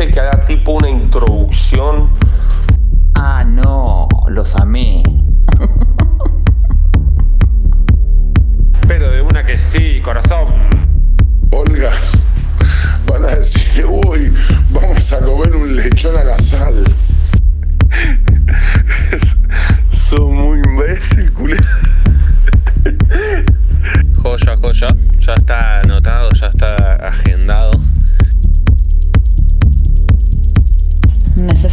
parece que haga tipo una introducción? Ah, no, los amé. Pero de una que sí, corazón. Olga, van a decir, uy, vamos a comer un lechón a la sal. Son muy imbécil, Joya, joya. Ya está anotado, ya está agendado.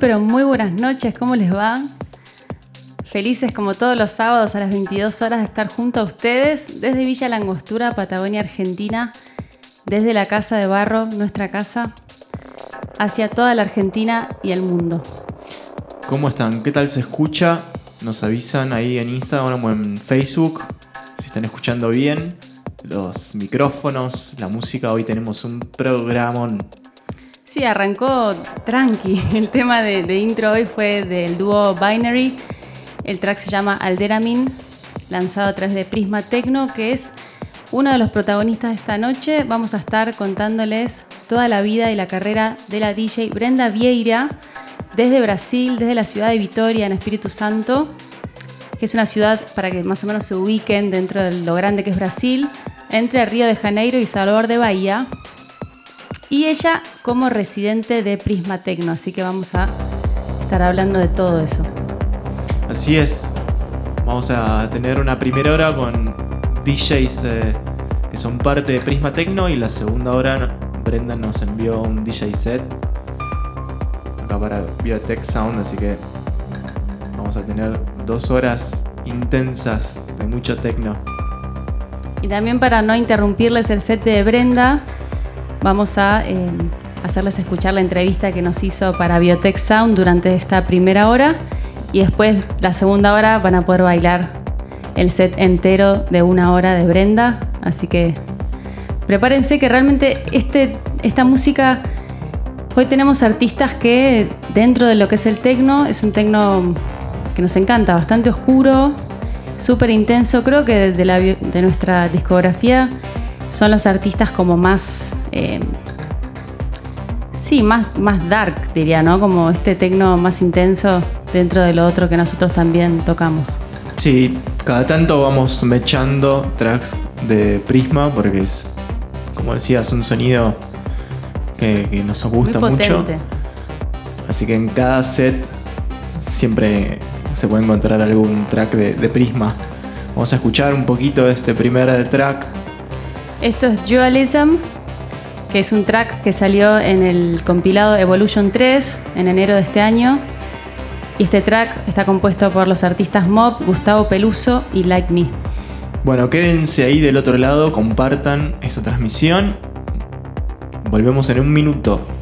Pero muy buenas noches, ¿cómo les va? Felices como todos los sábados a las 22 horas de estar junto a ustedes desde Villa Langostura, Patagonia, Argentina, desde la Casa de Barro, nuestra casa, hacia toda la Argentina y el mundo. ¿Cómo están? ¿Qué tal se escucha? Nos avisan ahí en Instagram o en Facebook si están escuchando bien los micrófonos, la música. Hoy tenemos un programón. Sí, arrancó tranqui. El tema de, de intro hoy fue del dúo Binary. El track se llama Alderamin, lanzado a través de Prisma Tecno, que es uno de los protagonistas de esta noche. Vamos a estar contándoles toda la vida y la carrera de la DJ Brenda Vieira desde Brasil, desde la ciudad de Vitoria, en Espíritu Santo, que es una ciudad, para que más o menos se ubiquen dentro de lo grande que es Brasil, entre Río de Janeiro y Salvador de Bahía. Y ella como residente de Prisma Tecno, así que vamos a estar hablando de todo eso. Así es. Vamos a tener una primera hora con DJs eh, que son parte de Prisma Tecno y la segunda hora Brenda nos envió un DJ set acá para Biotech Sound, así que vamos a tener dos horas intensas de mucho tecno. Y también para no interrumpirles el set de Brenda, vamos a eh, hacerles escuchar la entrevista que nos hizo para Biotech Sound durante esta primera hora y después la segunda hora van a poder bailar el set entero de una hora de Brenda, así que prepárense que realmente este, esta música, hoy tenemos artistas que dentro de lo que es el tecno, es un tecno que nos encanta, bastante oscuro, súper intenso, creo que de, la, de nuestra discografía son los artistas como más... Eh, sí, más, más dark, diría, ¿no? Como este tecno más intenso dentro de lo otro que nosotros también tocamos. Sí, cada tanto vamos mechando tracks de Prisma porque es, como decías, un sonido que, que nos gusta Muy mucho. Así que en cada set siempre se puede encontrar algún track de, de Prisma. Vamos a escuchar un poquito de este primer track. Esto es Dualism, que es un track que salió en el compilado Evolution 3 en enero de este año. Y este track está compuesto por los artistas Mob, Gustavo Peluso y Like Me. Bueno, quédense ahí del otro lado, compartan esta transmisión. Volvemos en un minuto.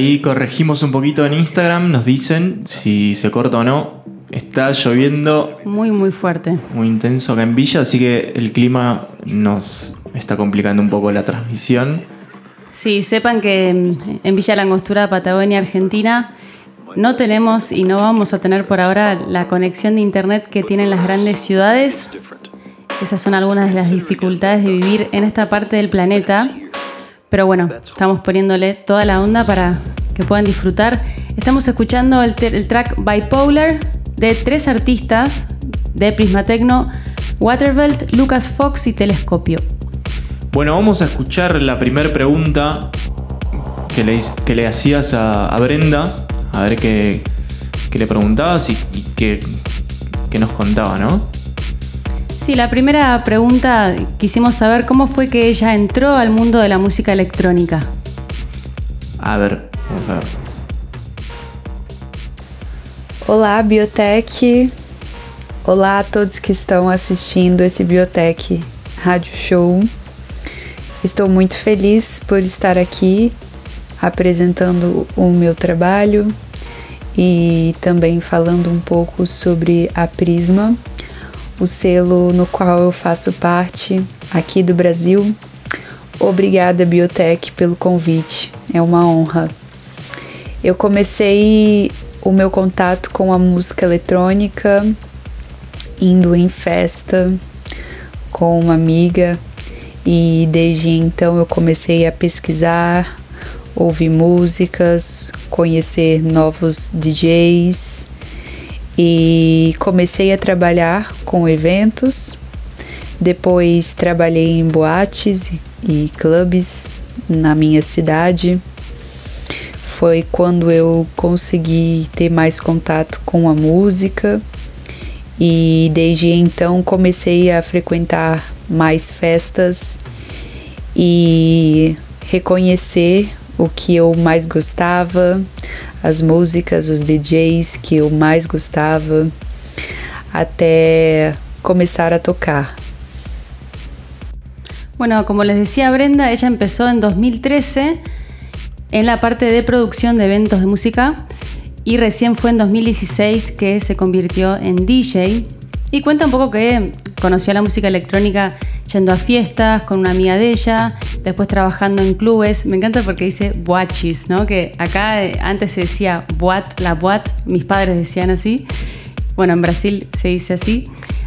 Ahí corregimos un poquito en Instagram, nos dicen si se corta o no. Está lloviendo Muy, muy fuerte. muy intenso acá en Villa, así que el clima nos está complicando un poco la transmisión. Sí, sepan que en Villa Langostura, Patagonia, Argentina, no tenemos y no vamos a tener por ahora la conexión de internet que tienen las grandes ciudades. Esas son algunas de las dificultades de vivir en esta parte del planeta. Pero bueno, estamos poniéndole toda la onda para que puedan disfrutar. Estamos escuchando el, el track Bipolar de tres artistas de Prisma Tecno, Waterbelt, Lucas Fox y Telescopio. Bueno, vamos a escuchar la primera pregunta que le, que le hacías a, a Brenda, a ver qué, qué le preguntabas y, y qué, qué nos contaba, ¿no? Sí, la primera pregunta quisimos saber cómo fue que ella entró al mundo de la música electrónica. A ver, Olá, Biotech. Olá a todos que estão assistindo esse Biotech Rádio Show. Estou muito feliz por estar aqui apresentando o meu trabalho e também falando um pouco sobre a Prisma, o selo no qual eu faço parte aqui do Brasil. Obrigada, Biotech, pelo convite. É uma honra. Eu comecei o meu contato com a música eletrônica indo em festa com uma amiga e desde então eu comecei a pesquisar, ouvir músicas, conhecer novos DJs e comecei a trabalhar com eventos. Depois trabalhei em boates e clubes na minha cidade foi quando eu consegui ter mais contato com a música e desde então comecei a frequentar mais festas e reconhecer o que eu mais gostava, as músicas, os DJs que eu mais gostava, até começar a tocar. Bueno, como les decía Brenda, ella empezó en 2013 en la parte de producción de eventos de música y recién fue en 2016 que se convirtió en DJ. Y cuenta un poco que conoció la música electrónica yendo a fiestas con una amiga de ella, después trabajando en clubes. Me encanta porque dice boachis, ¿no? Que acá eh, antes se decía boat, la boat, mis padres decían así. Bueno, en Brasil se dice así.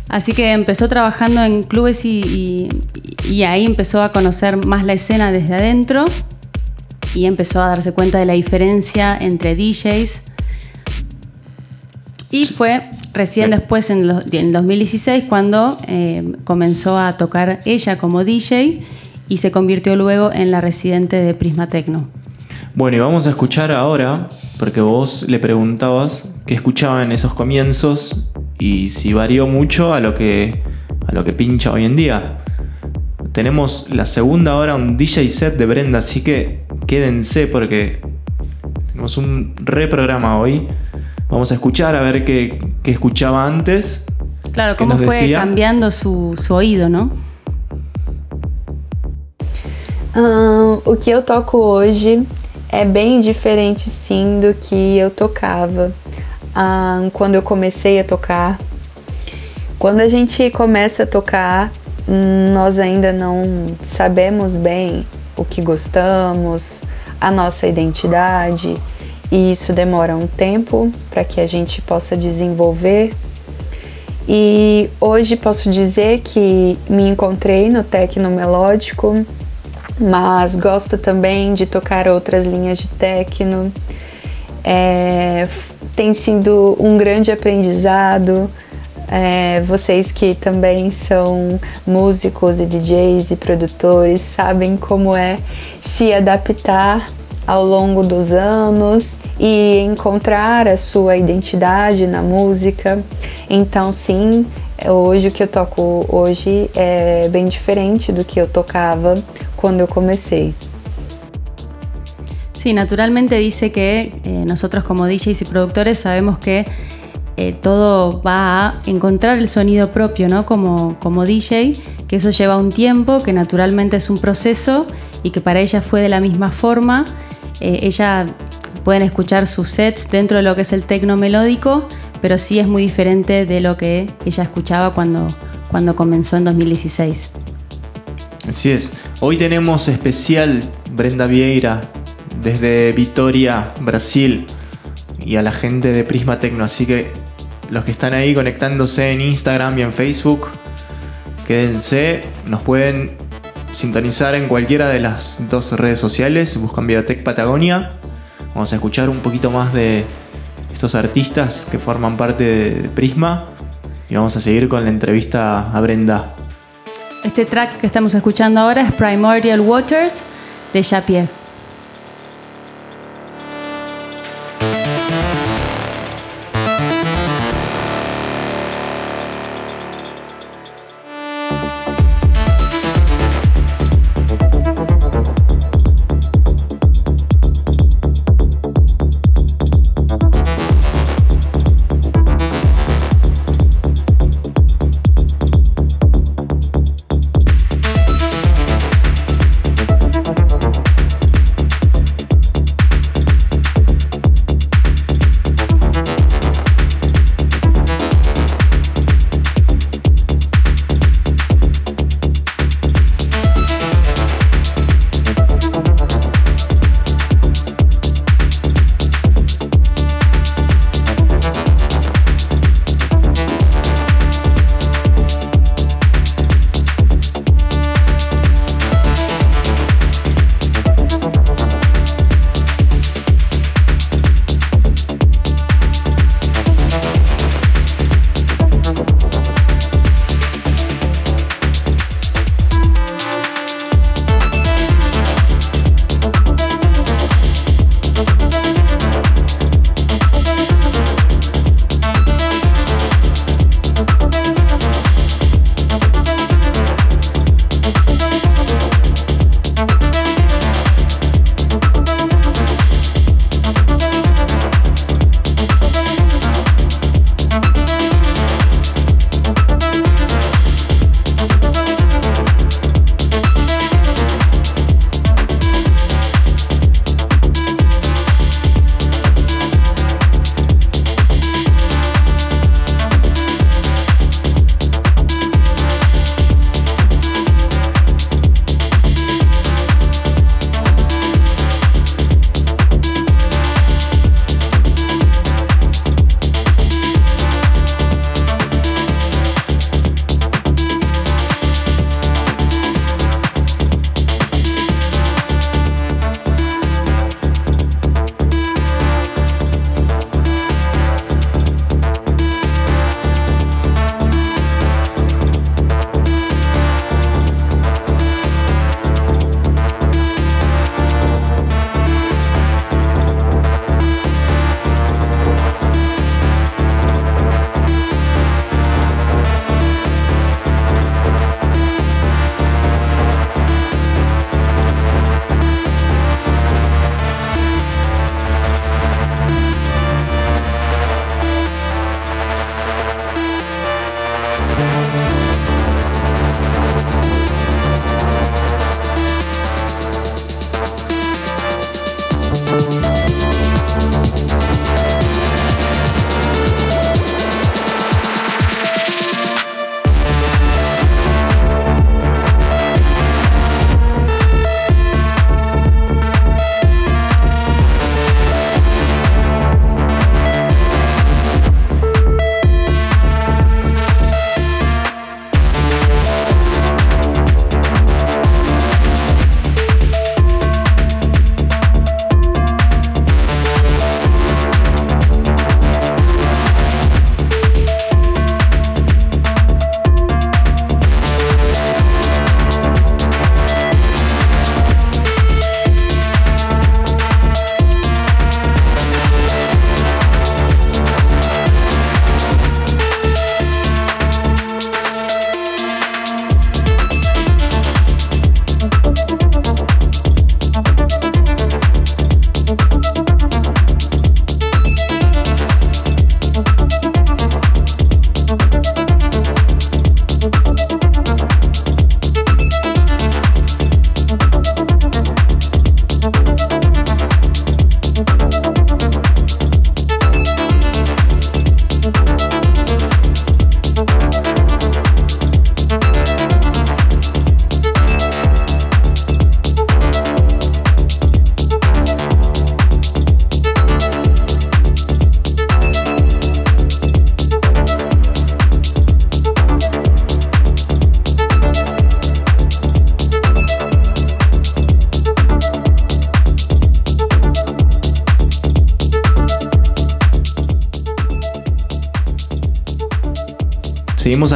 Así que empezó trabajando en clubes y, ahí empezó a conocer más la escena desde adentro y empezó a darse cuenta de la diferencia entre DJs. Y fue recién después, en, los- en 2016, cuando eh, comenzó a tocar ella como DJ y se convirtió luego en la residente de Prisma Tecno. Bueno, y vamos a escuchar ahora, porque vos le preguntabas qué escuchaba en esos comienzos y si varió mucho a lo que, a lo que pincha hoy en día. Tenemos la segunda hora, un DJ set de Brenda, así que quédense porque tenemos un reprograma hoy. Vamos a escuchar a ver qué, qué escuchaba antes. Claro, ¿Qué cómo fue decía? cambiando su, su oído, ¿no? O que eu toco hoje é bem diferente, sim, do que eu tocava quando eu comecei a tocar. Quando a gente começa a tocar, hum, nós ainda não sabemos bem o que gostamos, a nossa identidade, e isso demora um tempo para que a gente possa desenvolver. E hoje posso dizer que me encontrei no tecno melódico, mas gosto também de tocar outras linhas de techno. É, tem sido um grande aprendizado. É, vocês que também são músicos e DJs e produtores sabem como é se adaptar ao longo dos anos e encontrar a sua identidade na música. Então, sim, hoje o que eu toco hoje é bem diferente do que eu tocava quando eu comecei. Sí, naturalmente dice que eh, nosotros como DJs y productores sabemos que eh, todo va a encontrar el sonido propio, ¿no? Como, como DJ, que eso lleva un tiempo, que naturalmente es un proceso y que para ella fue de la misma forma. Eh, ella pueden escuchar sus sets dentro de lo que es el tecno melódico, pero sí es muy diferente de lo que ella escuchaba cuando, cuando comenzó en 2016. Así es. Hoy tenemos especial Brenda Vieira desde Vitoria, Brasil, y a la gente de Prisma Tecno. Así que los que están ahí conectándose en Instagram y en Facebook, quédense. Nos pueden sintonizar en cualquiera de las dos redes sociales. Buscan Biotech Patagonia. Vamos a escuchar un poquito más de estos artistas que forman parte de Prisma. Y vamos a seguir con la entrevista a Brenda. Este track que estamos escuchando ahora es Primordial Waters de Japier.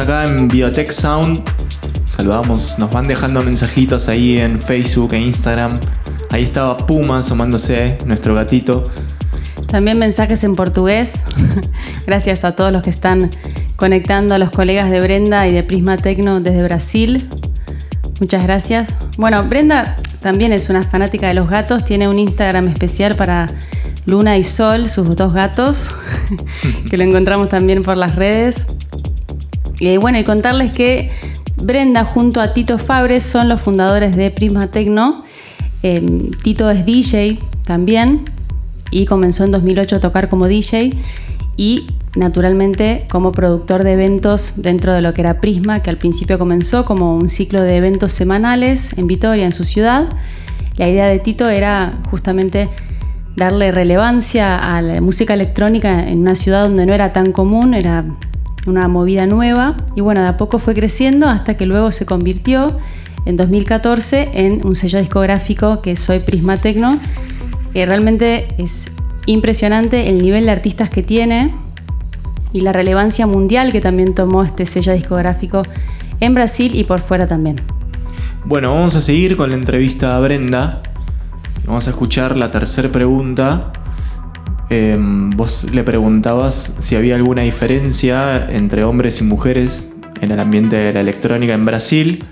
Acá en Biotech Sound. Saludamos, nos van dejando mensajitos ahí en Facebook e Instagram. Ahí estaba Puma asomándose, nuestro gatito. También mensajes en portugués. Gracias a todos los que están conectando a los colegas de Brenda y de Prisma Tecno desde Brasil. Muchas gracias. Bueno, Brenda también es una fanática de los gatos, tiene un Instagram especial para Luna y Sol, sus dos gatos, que lo encontramos también por las redes. Bueno, y contarles que Brenda junto a Tito Fabres son los fundadores de Prisma Tecno. Em, Tito es DJ también y comenzó en 2008 a tocar como DJ y naturalmente como productor de eventos dentro de lo que era Prisma, que al principio comenzó como un ciclo de eventos semanales en Vitoria, en su ciudad. La idea de Tito era justamente darle relevancia a la música electrónica en una ciudad donde no era tan común, era una movida nueva y bueno, de a poco fue creciendo hasta que luego se convirtió en 2014 en un sello discográfico que soy Prisma Tecno. realmente es impresionante el nivel de artistas que tiene y la relevancia mundial que también tomó este sello discográfico en Brasil y por fuera también. Bueno, vamos a seguir con la entrevista a Brenda. Vamos a escuchar la tercera pregunta. Em, vos le preguntabas si había alguna diferencia entre hombres y mujeres en el ambiente de la electrónica en Brasil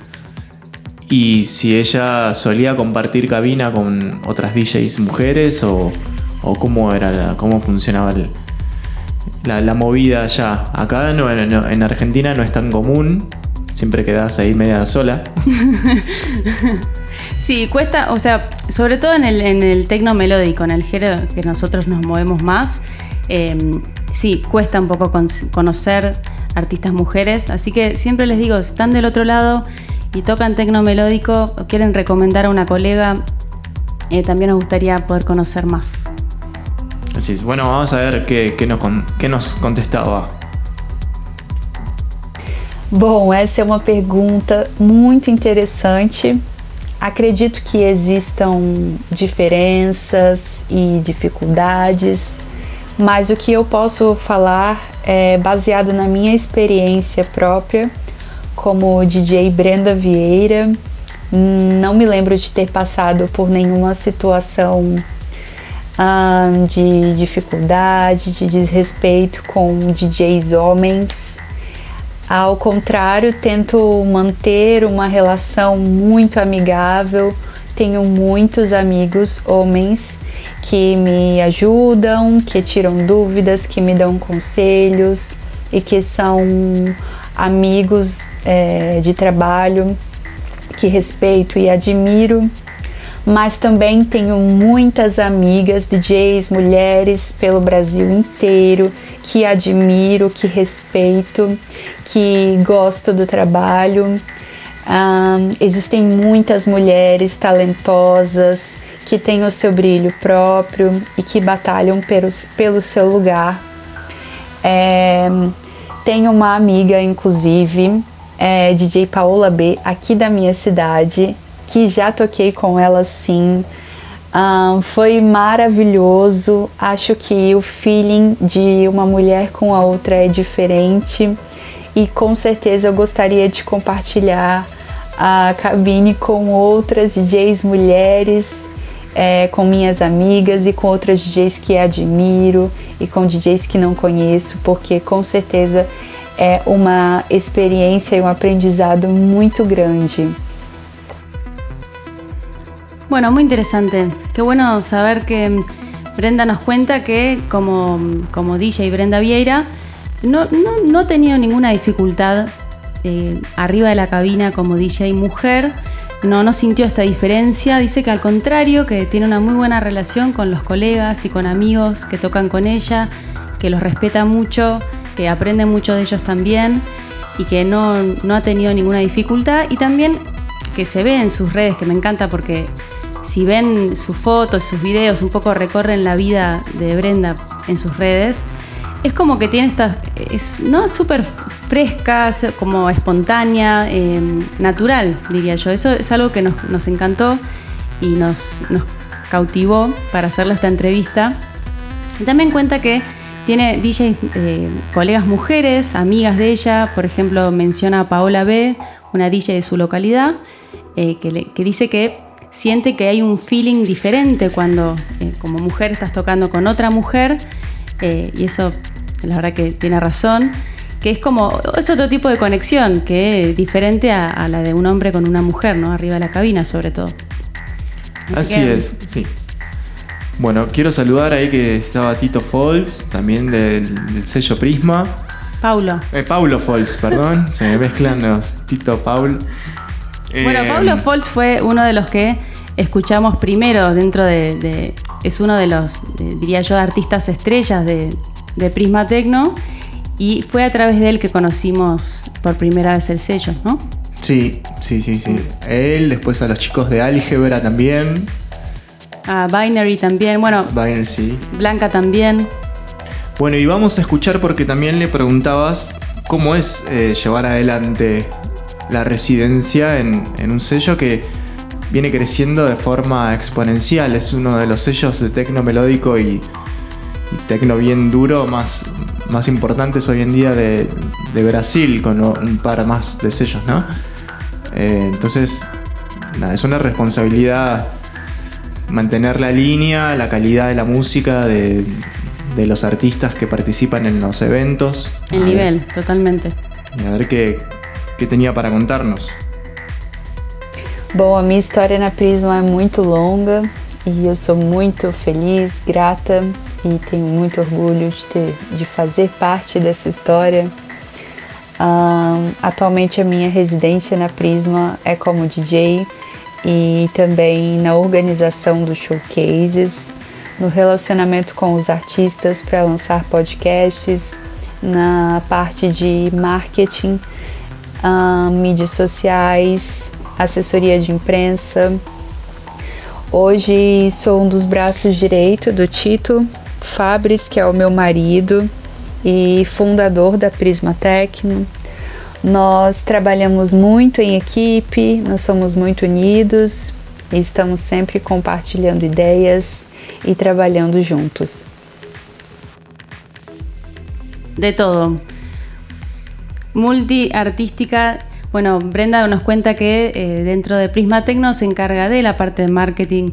y si ella solía compartir cabina con otras DJs mujeres o, cómo era cómo funcionaba la, movida allá. Acá no, en Argentina no es tan común, siempre quedas ahí media sola. Sí, cuesta, o sea, sobre todo en el, en el tecno melódico, en el género que nosotros nos movemos más, em, sí, cuesta un poco conocer artistas mujeres, así que siempre les digo, si están del otro lado y tocan tecno melódico o quieren recomendar a una colega, eh, también nos gustaría poder conocer más. Así es, bueno, vamos a ver qué, qué, nos, qué nos contestaba. Bom, essa é uma pergunta muito interessante. Acredito que existam diferenças e dificuldades, mas o que eu posso falar é baseado na minha experiência própria como DJ Brenda Vieira. Não me lembro de ter passado por nenhuma situação de dificuldade, de desrespeito com DJs homens ao contrário, tento manter uma relação muito amigável. Tenho muitos amigos homens que me ajudam, que tiram dúvidas, que me dão conselhos e que são amigos é, de trabalho que respeito e admiro. Mas também tenho muitas amigas DJs, mulheres pelo Brasil inteiro que admiro, que respeito, que gosto do trabalho. Um, existem muitas mulheres talentosas que têm o seu brilho próprio e que batalham pelo, pelo seu lugar. É, tenho uma amiga, inclusive, é, DJ Paola B, aqui da minha cidade, que já toquei com ela sim um, foi maravilhoso. Acho que o feeling de uma mulher com a outra é diferente e com certeza eu gostaria de compartilhar a cabine com outras DJs mulheres, é, com minhas amigas e com outras DJs que admiro e com DJs que não conheço, porque com certeza é uma experiência e um aprendizado muito grande. Bueno, muy interesante. Qué bueno saber que Brenda nos cuenta que como, como DJ Brenda Vieira no, no, ha tenido ninguna dificultad eh, arriba de la cabina como DJ mujer. No, no sintió esta diferencia. Dice que al contrario, que tiene una muy buena relación con los colegas y con amigos que tocan con ella, que los respeta mucho, que aprende mucho de ellos también y que no, no ha tenido ninguna dificultad. Y también que se ve en sus redes, que me encanta porque si ven sus fotos, sus videos, un poco recorren la vida de Brenda en sus redes, es como que tiene esta, es no súper fresca, como espontánea, em, natural, diría yo. Eso es algo que nos, encantó y nos, nos, cautivó para hacerle esta entrevista. También cuenta que Tiene DJs, eh, colegas mujeres, amigas de ella, por ejemplo, menciona a Paola B., una DJ de su localidad, eh, que, le- que dice que siente que hay un feeling diferente cuando eh, como mujer estás tocando con otra mujer, eh, y eso la verdad que tiene razón, que es como, es otro tipo de conexión, que es diferente a, a la de un hombre con una mujer, ¿no? Arriba de la cabina sobre todo. Así que- es, sí. Bueno, quiero saludar ahí que estaba Tito Folks, también del, del sello Prisma. Paulo. Eh, Paulo Folks, perdón. Se me mezclan los Tito Paul. Bueno, Eh, Pablo Foltz fue uno de los que escuchamos primero dentro de. de- es uno de los, eh, diría yo, artistas estrellas de, de Prisma Tecno. Y fue a través de él que conocimos por primera vez el sello, ¿no? Sí, sí, sí, sí. Él, después a los chicos de Álgebra también. A Binary también, bueno, Binary, sí. Blanca también. Bueno, y vamos a escuchar porque también le preguntabas cómo es eh, llevar adelante la residencia en, en un sello que viene creciendo de forma exponencial. Es uno de los sellos de tecno melódico y, y tecno bien duro más, más importantes hoy en día de, de Brasil, con un par más de sellos, ¿no? Eh, entonces, nada, es una responsabilidad mantener la línea, la calidad de la música, de, de los artistas que participan en los eventos. El A ver- nivel, totalmente. y a ver qué, qué tenía para contarnos. Bom, a minha história na Prisma é muito longa e eu sou muito feliz, grata e tenho muito orgulho de, ter, de fazer parte dessa história. Atualmente a minha residência na Prisma é como DJ e também na organização dos showcases, no relacionamento com os artistas para lançar podcasts, na parte de marketing, ahn, mídias sociais, assessoria de imprensa. Hoje sou um dos braços direito do Tito Fabris, que é o meu marido e fundador da Prisma Tecno. Nós trabalhamos muito em equipe, nós somos muito unidos e estamos sempre compartilhando ideias e trabalhando juntos. De todo. Multiartística. Bueno, Brenda nos cuenta que eh, dentro de Prisma Tecno se encarga de la parte de marketing,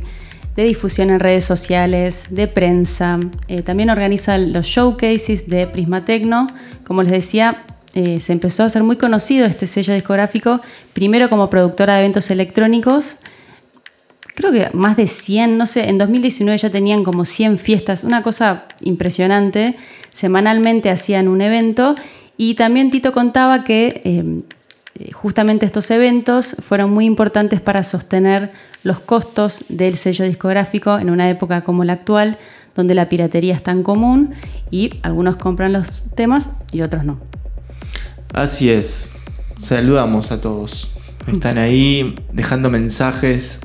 de difusión en redes sociales, de prensa. Eh, también organiza los showcases de Prisma Tecno. Como les decía, eh, se empezó a hacer muy conocido este sello discográfico, primero como productora de eventos electrónicos, creo que más de 100, no sé, en 2019 ya tenían como 100 fiestas, una cosa impresionante. Semanalmente hacían un evento y también Tito contaba que eh, justamente estos eventos fueron muy importantes para sostener los costos del sello discográfico en una época como la actual, donde la piratería es tan común y algunos compran los temas y otros no. Así es. Saludamos a todos. Están ahí dejando mensajes.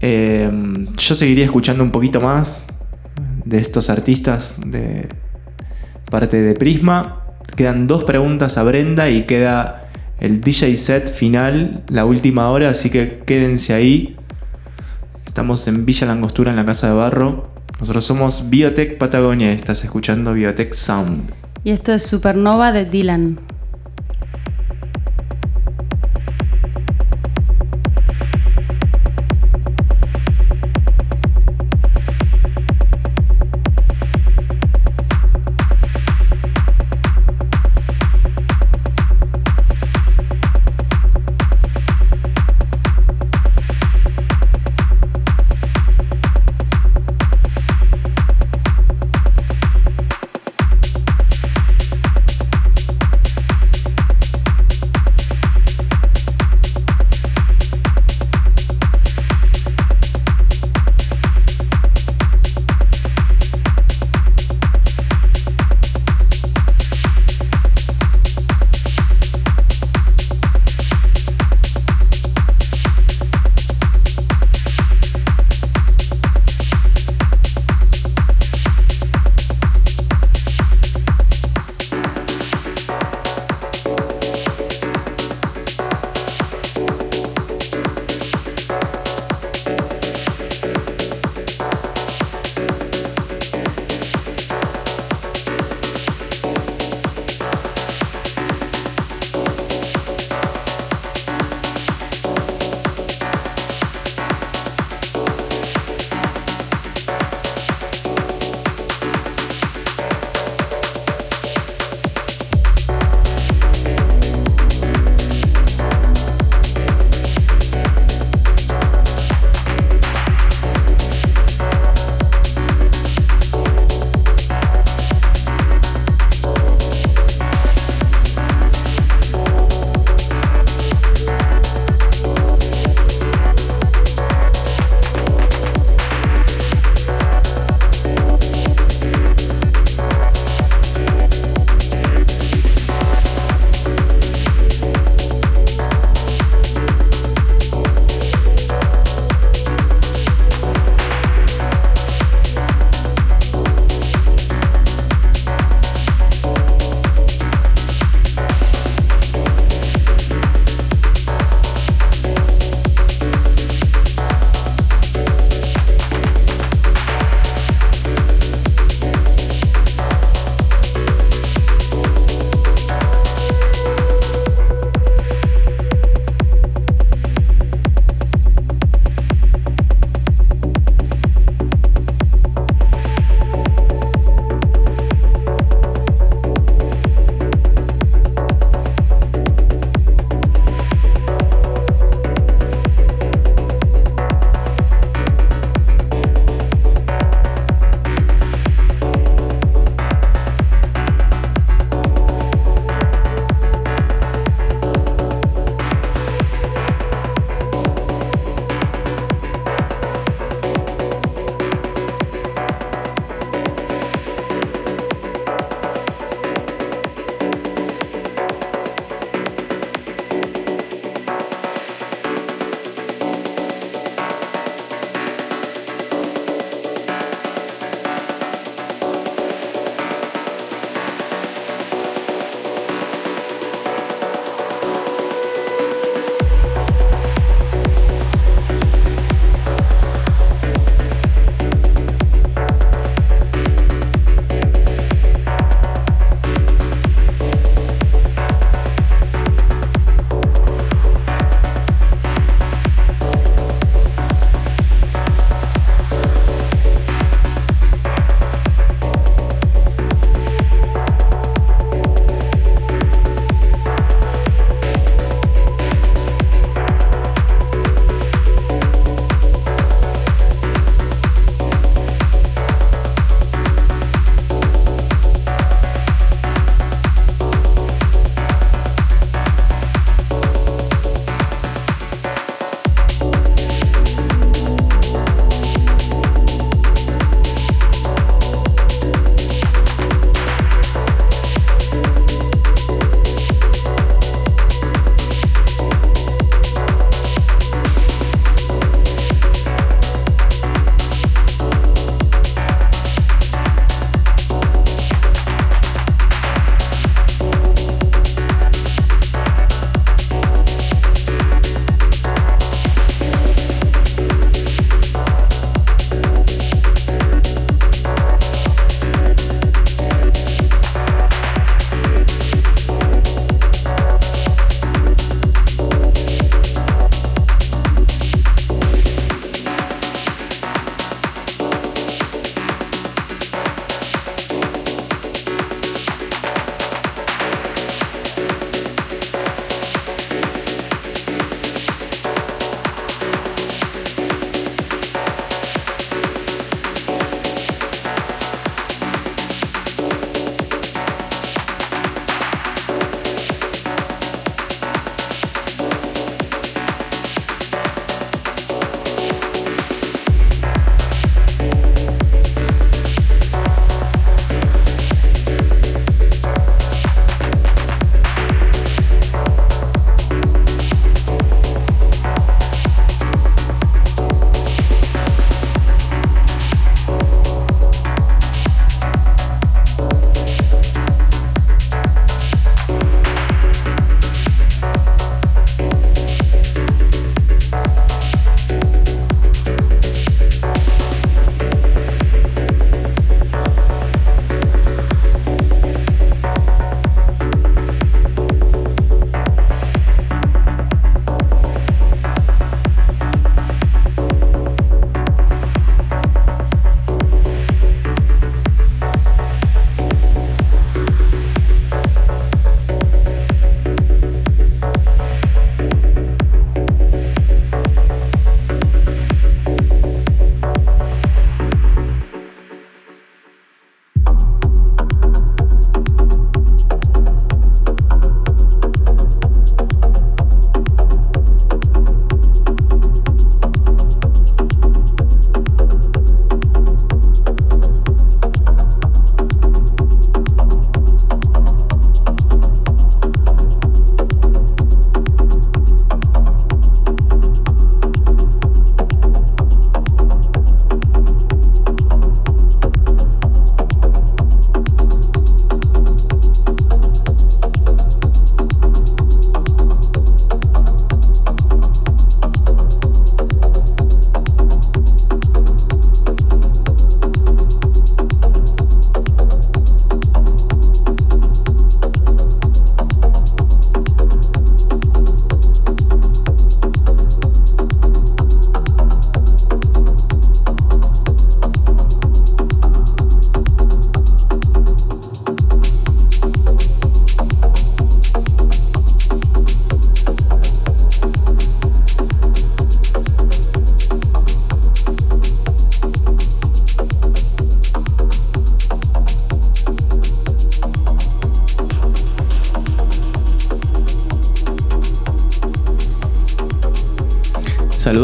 Eh, yo seguiría escuchando un poquito más de estos artistas de parte de Prisma. Quedan dos preguntas a Brenda y queda el DJ set final, la última hora, así que quédense ahí. Estamos en Villa Langostura, en la Casa de Barro. Nosotros somos Biotech Patagonia y estás escuchando Biotech Sound. Y esto es Supernova de Dylan.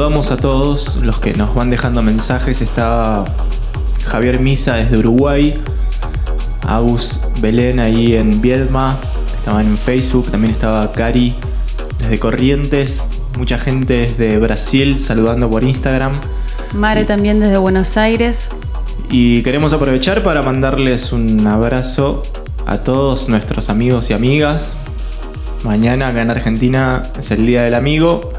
Saludamos a todos los que nos van dejando mensajes. Está Javier Misa desde Uruguay, Agus Belén ahí en Viedma, estaban en Facebook, también estaba Cari desde Corrientes, mucha gente desde Brasil saludando por Instagram. Mare también desde Buenos Aires. Y queremos aprovechar para mandarles un abrazo a todos nuestros amigos y amigas. Mañana acá en Argentina es el Día del Amigo.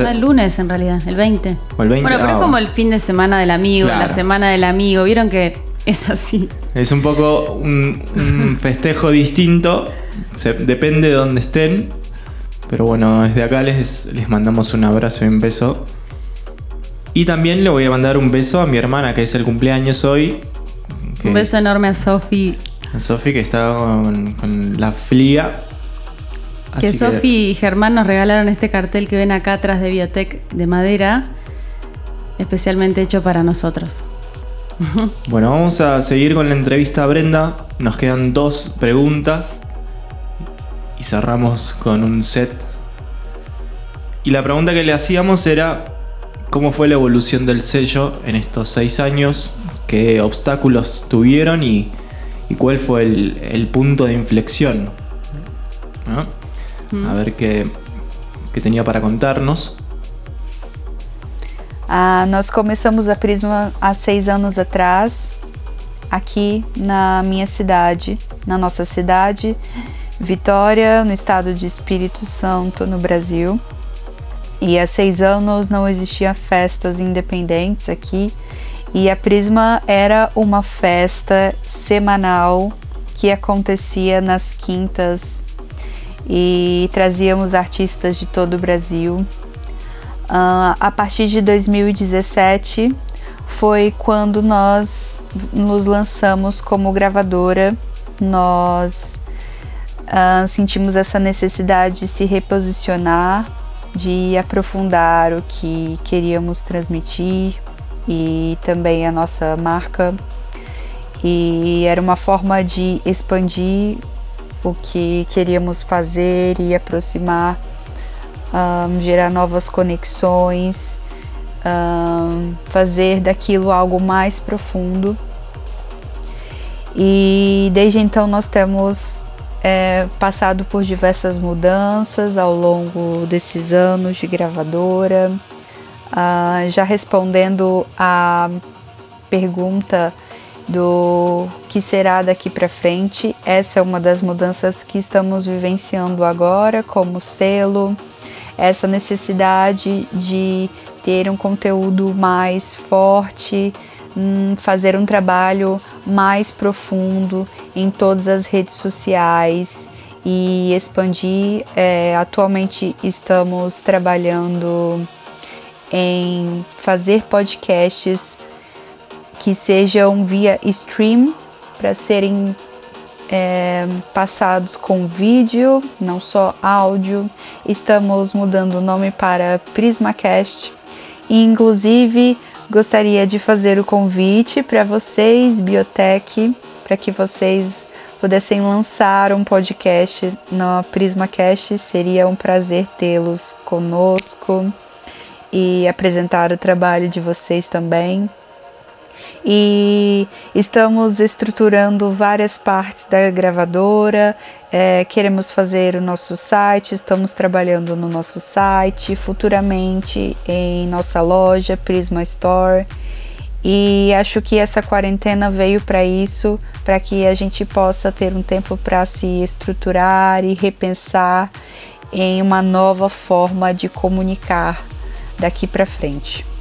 Estar... El lunes en realidad, el 20. O el 20, Bueno, pero es como el fin de semana del amigo, Claro. la semana del amigo. Vieron que es así. Es un poco un, un festejo distinto. Se- depende de dónde estén. Pero bueno, desde acá les, les mandamos un abrazo y un beso. Y también le voy a mandar un beso a mi hermana, que es el cumpleaños hoy. que- Un beso enorme a Sofi. A Sofi, que está con, con la flia. Que Sofi y Germán nos regalaron este cartel que ven acá atrás de Biotech de madera. Especialmente hecho para nosotros. Bueno, vamos a seguir con la entrevista a Brenda. Nos quedan dos preguntas. Y cerramos con un set. Y la pregunta que le hacíamos era: ¿Cómo fue la evolución del sello en estos seis años? ¿Qué obstáculos tuvieron y, y cuál fue el, el punto de inflexión? ¿No? A ver qué, qué tenía para contarnos. Ah, nós começamos a Prisma há seis anos atrás, aqui na minha cidade, na nossa cidade, Vitória, no estado de Espírito Santo, no Brasil. E há seis anos não existia festas independentes aqui. E a Prisma era uma festa semanal que acontecia nas quintas e trazíamos artistas de todo o Brasil. Ah, a partir de 2017 foi quando nós nos lançamos como gravadora. Nós ah, sentimos essa necessidade de se reposicionar, de aprofundar o que queríamos transmitir e também a nossa marca. E era uma forma de expandir o que queríamos fazer e aproximar um, gerar novas conexões, um, fazer daquilo algo mais profundo. E desde então nós temos é, passado por diversas mudanças ao longo desses anos de gravadora. Ah, já respondendo a pergunta do que será daqui para frente, essa é uma das mudanças que estamos vivenciando agora como selo essa necessidade de ter um conteúdo mais forte, hum, fazer um trabalho mais profundo em todas as redes sociais e expandir. É, atualmente estamos trabalhando em fazer podcasts que sejam via stream para serem é, passados com vídeo, não só áudio. Estamos mudando o nome para PrismaCast e, inclusive, gostaria de fazer o convite para vocês, Biotech, para que vocês pudessem lançar um podcast na PrismaCast. Seria um prazer tê-los conosco e apresentar o trabalho de vocês também e estamos estruturando várias partes da gravadora. É, queremos fazer o nosso site, estamos trabalhando no nosso site, futuramente em nossa loja Prisma Store. E acho que essa quarentena veio para isso, para que a gente possa ter um tempo para se estruturar e repensar em uma nova forma de comunicar daqui para frente.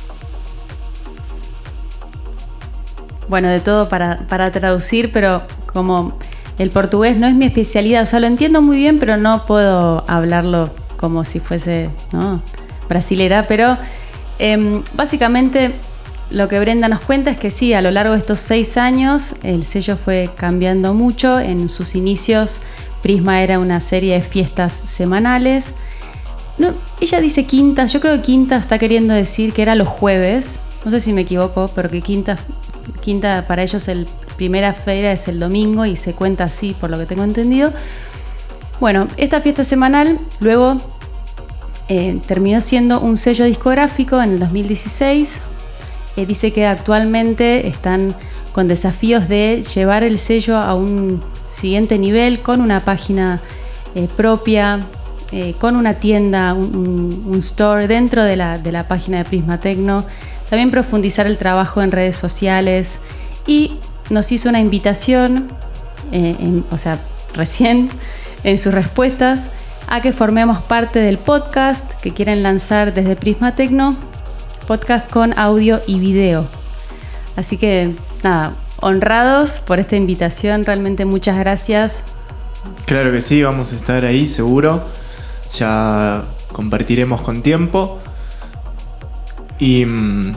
Bueno, de todo para, para traducir, pero como el portugués no es mi especialidad, o sea, lo entiendo muy bien, pero no puedo hablarlo como si fuese ¿no? brasilera, pero em, básicamente lo que Brenda nos cuenta es que sí, a lo largo de estos seis años el sello fue cambiando mucho. En sus inicios, Prisma era una serie de fiestas semanales. No, ella dice quintas, yo creo que quinta está queriendo decir que era los jueves. No sé si me equivoco, pero que quinta, quinta para ellos el primera feria es el domingo y se cuenta así, por lo que tengo entendido. Bueno, esta fiesta semanal luego eh, terminó siendo un sello discográfico en el 2016. Eh, dice que actualmente están con desafíos de llevar el sello a un siguiente nivel con una página eh, propia, con una tienda, un, store dentro de la, de la, página de Prisma Tecno. También profundizar el trabajo en redes sociales y nos hizo una invitación, o sea, recién en sus respuestas a que formemos parte del podcast que quieren lanzar desde Prisma Tecno, podcast con audio y video. Así que nada, honrados por esta invitación, realmente muchas gracias. Claro que sí, vamos a estar ahí seguro. Ya compartiremos con tiempo. Y mm,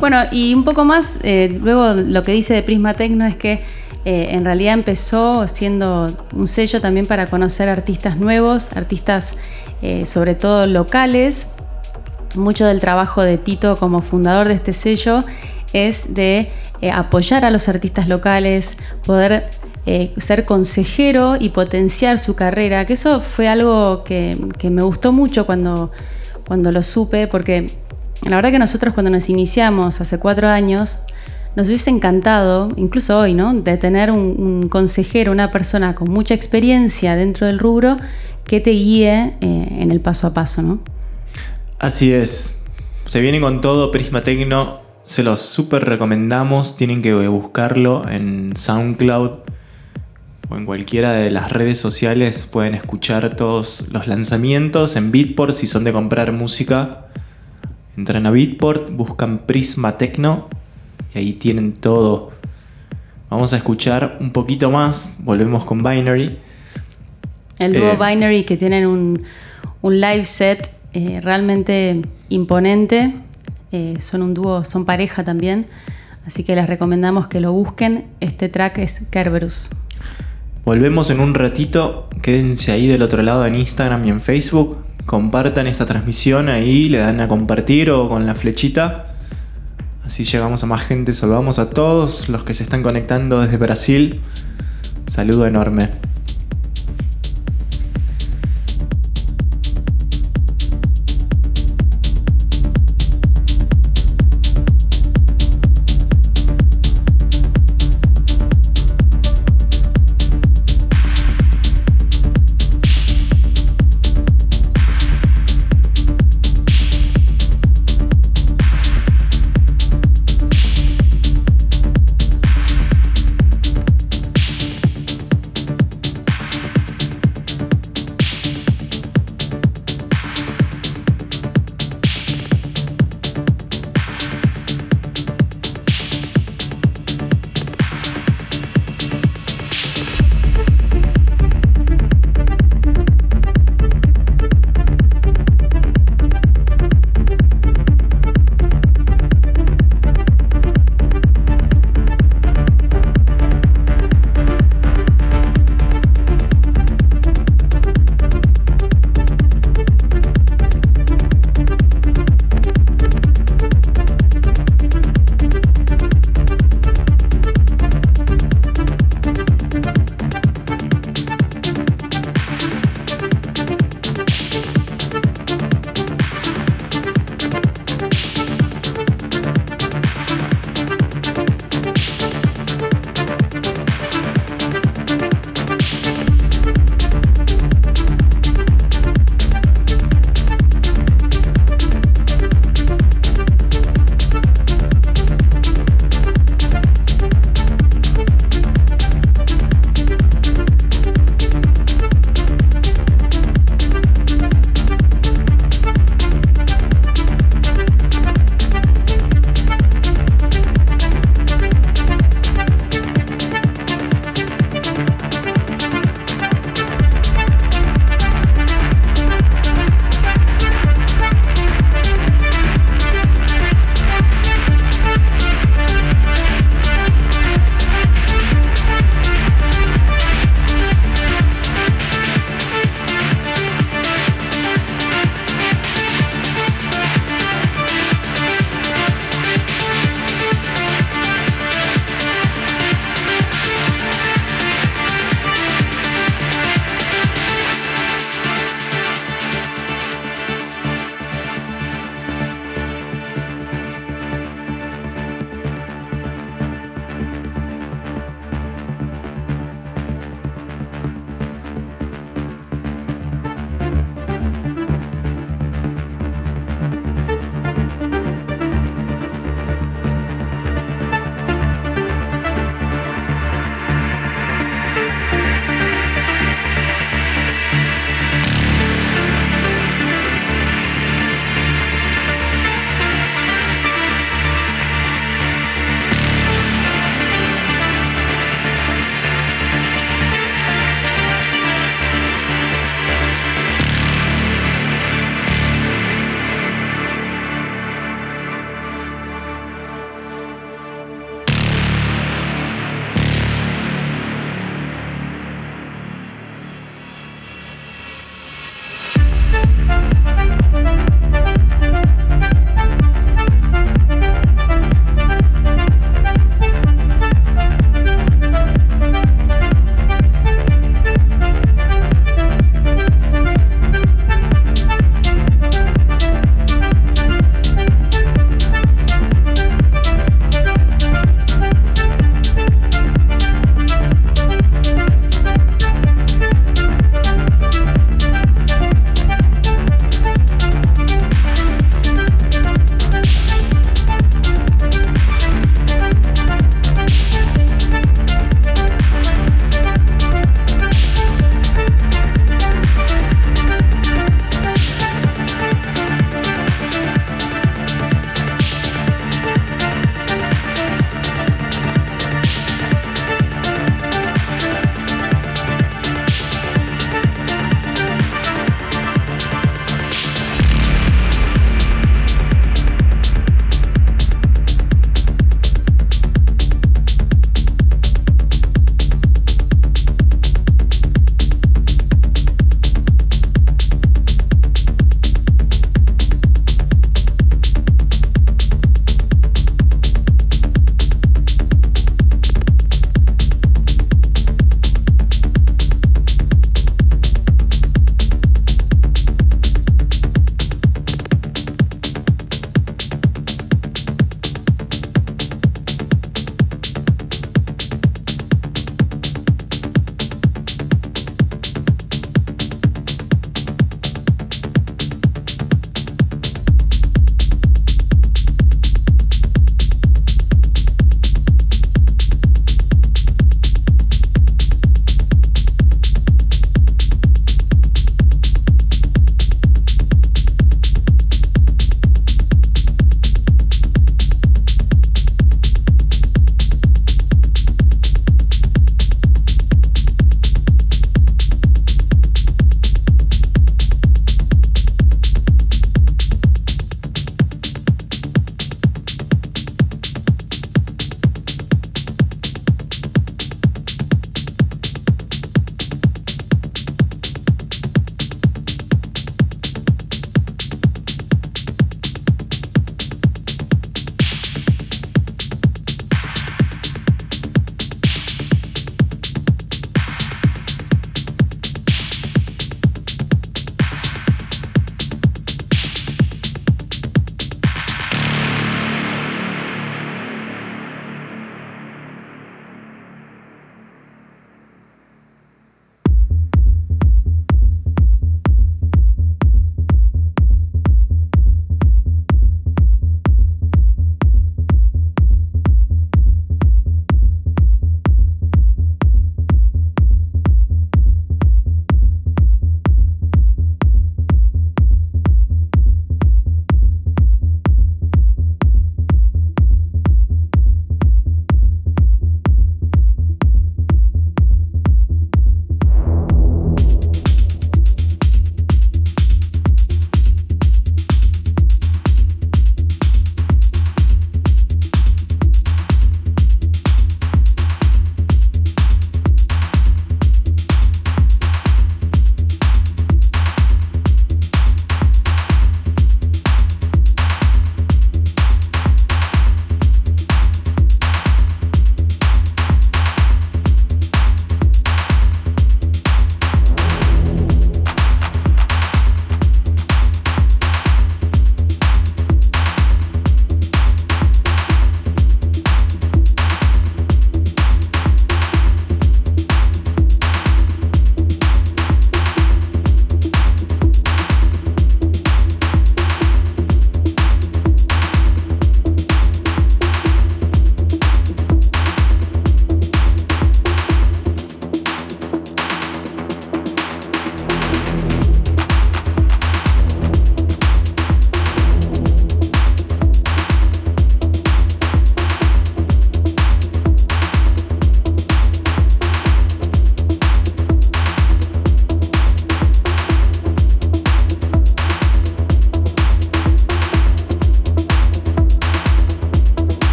bueno, y un poco más, eh, luego lo que dice de Prisma Tecno es que eh, en realidad empezó siendo un sello también para conocer artistas nuevos, artistas eh, sobre todo locales. Mucho del trabajo de Tito como fundador de este sello es de apoyar a los artistas locales, poder ser consejero y potenciar su carrera, que eso fue algo que, me gustó mucho cuando, cuando lo supe, porque la verdad que nosotros cuando nos iniciamos hace cuatro años, nos hubiese encantado, incluso hoy, ¿no? De tener un, consejero, una persona con mucha experiencia dentro del rubro que te guíe eh, en el paso a paso, ¿no? Así es. Se viene con todo Prisma Tecno. Se los súper recomendamos. Tienen que buscarlo en SoundCloud o en cualquiera de las redes sociales. Pueden escuchar todos los lanzamientos en Beatport si son de comprar música. Entran a Beatport, buscan Prisma Tecno y ahí tienen todo. Vamos a escuchar un poquito más, volvemos con Binary. El dúo eh, Binary que tienen un, live set eh, realmente imponente. Eh, son un dúo, son pareja también. Así que les recomendamos que lo busquen. Este track es Kerberus. Volvemos en un ratito. Quédense ahí del otro lado en Instagram y en Facebook. Compartan esta transmisión ahí, le dan a compartir o con la flechita. Así llegamos a más gente. Saludamos a todos los que se están conectando desde Brasil. Saludo enorme.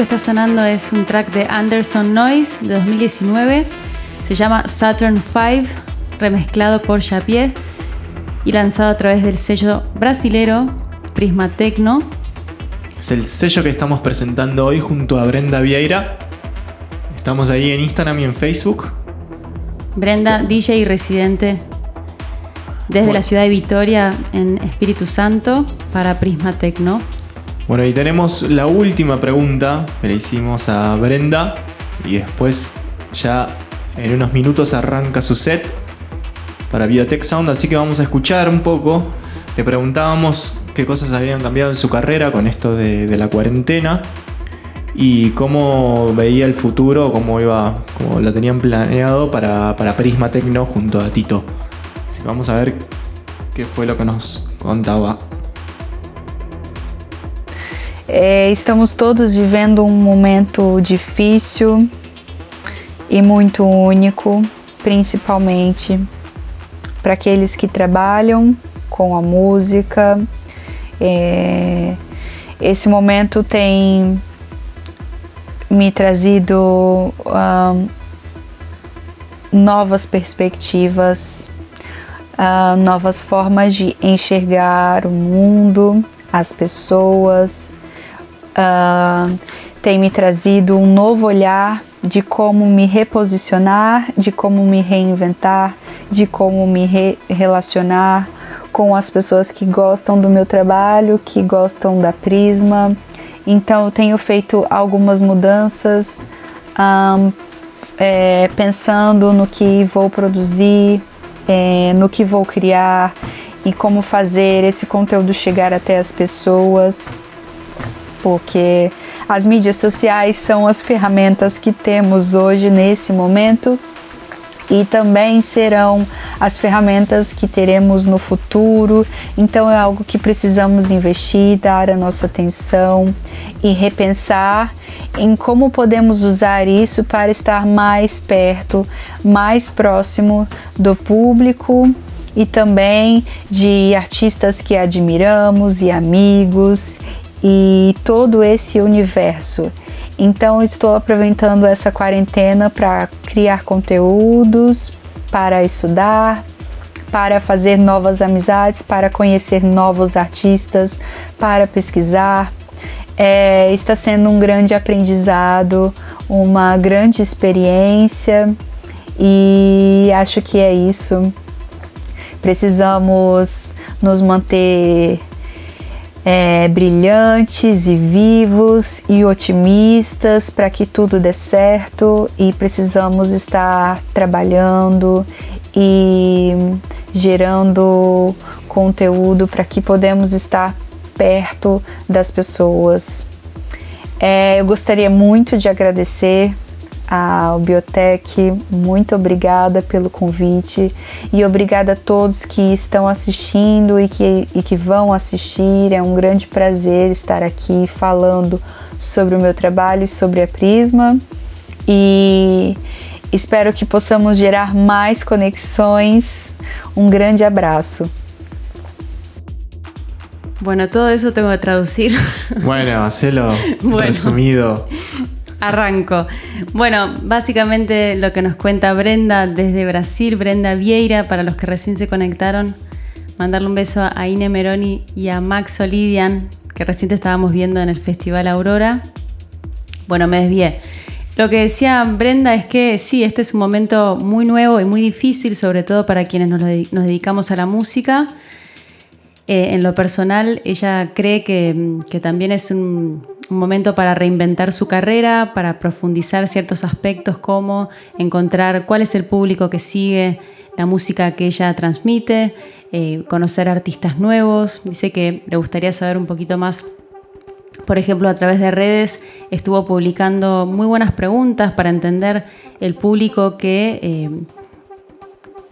Que está sonando es un track de Anderson Noise de 2019. Se llama Saturn 5, remezclado por Chapier y lanzado a través del sello brasilero Prisma Tecno. Es el sello que estamos presentando hoy junto a Brenda Vieira. Estamos ahí en Instagram y en Facebook. Brenda, DJ y residente desde Bueno. la ciudad de Vitoria en Espíritu Santo para Prisma Tecno. Bueno, y tenemos la última pregunta que le hicimos a Brenda. Y después ya en unos minutos arranca su set para Biotech Sound. Así que vamos a escuchar un poco. Le preguntábamos qué cosas habían cambiado en su carrera con esto de, la cuarentena. Y cómo veía el futuro, cómo iba, cómo lo tenían planeado para, para Prisma Tecno junto a Tito. Así que vamos a ver qué fue lo que nos contaba. É, estamos todos vivendo um momento difícil e muito único, principalmente para aqueles que trabalham com a música. É, esse momento tem me trazido novas perspectivas, ah, novas formas de enxergar o mundo, as pessoas. Ah, tem me trazido um novo olhar de como me reposicionar, de como me reinventar, de como me re- relacionar com as pessoas que gostam do meu trabalho, que gostam da Prisma. Então, eu tenho feito algumas mudanças, ahn, é, pensando no que vou produzir, é, no que vou criar e como fazer esse conteúdo chegar até as pessoas, porque as mídias sociais são as ferramentas que temos hoje nesse momento e também serão as ferramentas que teremos no futuro. Então é algo que precisamos investir, dar a nossa atenção e repensar em como podemos usar isso para estar mais perto, mais próximo do público e também de artistas que admiramos e amigos e todo esse universo. Então estou aproveitando essa quarentena para criar conteúdos, para estudar, para fazer novas amizades, para conhecer novos artistas, para pesquisar. É, está sendo um grande aprendizado, uma grande experiência e acho que é isso. Precisamos nos manter é, brilhantes e vivos e otimistas para que tudo dê certo e precisamos estar trabalhando e gerando conteúdo para que podemos estar perto das pessoas. É, eu gostaria muito de agradecer ao Biotech, muito obrigada pelo convite e obrigada a todos que estão assistindo e que, e que vão assistir. É um grande prazer estar aqui falando sobre o meu trabalho e sobre a Prisma e espero que possamos gerar mais conexões. Um grande abraço. Bueno, todo eso tengo que traducir. Bueno, hacelo Bueno. resumido. Arranco. Bueno, básicamente lo que nos cuenta Brenda desde Brasil, Brenda Vieira, para los que recién se conectaron, mandarle un beso a Ine Meroni y a Max Olidian, que recién te estábamos viendo en el Festival Aurora. Bueno, me desvié. Lo que decía Brenda es que sí, este es un momento muy nuevo y muy difícil, sobre todo para quienes nos, dedi- nos dedicamos a la música. Eh, en lo personal, ella cree que, que también es un, momento para reinventar su carrera, para profundizar ciertos aspectos como encontrar cuál es el público que sigue la música que ella transmite, eh, conocer artistas nuevos. Dice que le gustaría saber un poquito más por ejemplo, a través de redes estuvo publicando muy buenas preguntas para entender el público que eh,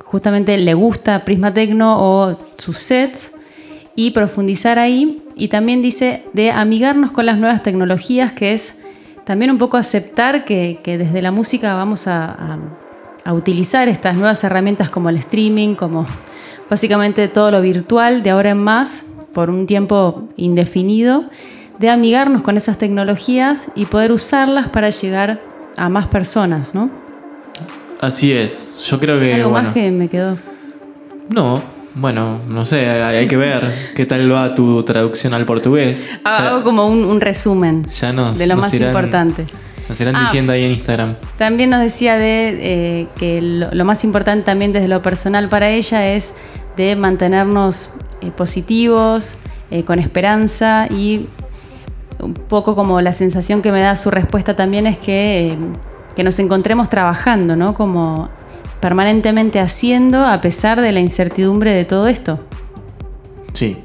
justamente le gusta Prisma Tecno o sus sets y profundizar ahí. Y también dice de amigarnos con las nuevas tecnologías, que es también un poco aceptar que, que desde la música vamos a, a- a utilizar estas nuevas herramientas como el streaming, como básicamente todo lo virtual de ahora en más, por un tiempo indefinido. de amigarnos con esas tecnologías y poder usarlas para llegar a más personas, ¿no? Así es. Yo creo que. Algo bueno, más que me quedó. No, bueno, no sé, hay, que ver qué tal va tu traducción al portugués. Ya- Hago como un, un resumen ya nos, de lo nos más irán- importante. Nos irán Ah. diciendo ahí en Instagram. También nos decía de eh, que lo, lo más importante también desde lo personal para ella es de mantenernos eh, positivos, eh, con esperanza y un poco como la sensación que me da su respuesta también es que, que nos encontremos trabajando, ¿no? Como permanentemente haciendo a pesar de la incertidumbre de todo esto, Sí,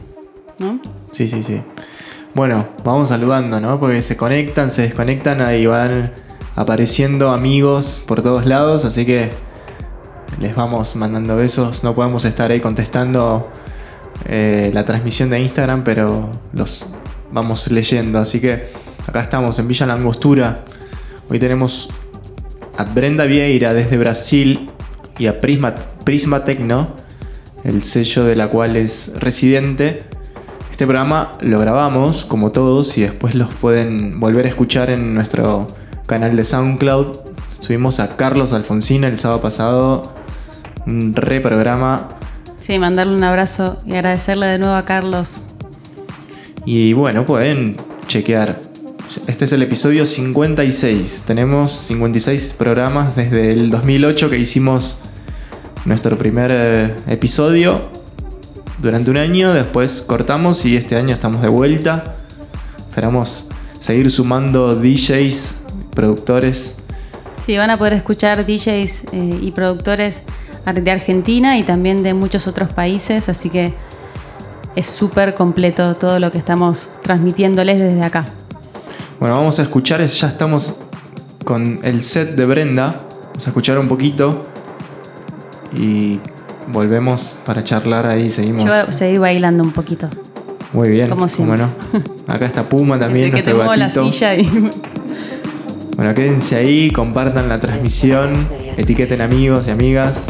¿no? sí, sí, sí. Bueno, vamos saludando, ¿no? Porque se conectan, se desconectan, ahí van apareciendo amigos por todos lados, así que les vamos mandando besos. No podemos estar ahí contestando eh, la transmisión de Instagram, pero los vamos leyendo. Así que acá estamos en Villa La Angostura. Hoy tenemos a Brenda Vieira desde Brasil y a Prisma, Prisma Tecno, el sello de la cual es residente. Este programa lo grabamos como todos y después los pueden volver a escuchar en nuestro canal de SoundCloud. Subimos a Carlos Alfonsín el sábado pasado, un reprograma. Sí, mandarle un abrazo y agradecerle de nuevo a Carlos. Y bueno, pueden chequear. Este es el episodio 56. Tenemos 56 programas desde el 2008 que hicimos nuestro primer eh, episodio durante un año. Después cortamos y este año estamos de vuelta. Esperamos seguir sumando DJs, productores. Sí, van a poder escuchar DJs eh, y productores de Argentina y también de muchos otros países, así que es súper completo todo lo que estamos transmitiéndoles desde acá. Bueno, vamos a escuchar, es- ya estamos con el set de Brenda. Vamos a escuchar un poquito y volvemos para charlar ahí. Seguimos. Yo voy a seguir bailando un poquito. Muy bien, como cómo siempre. no. Acá está Puma también, que te nuestro la gatito. silla y... Bueno, quédense ahí, compartan la transmisión, etiqueten amigos y amigas.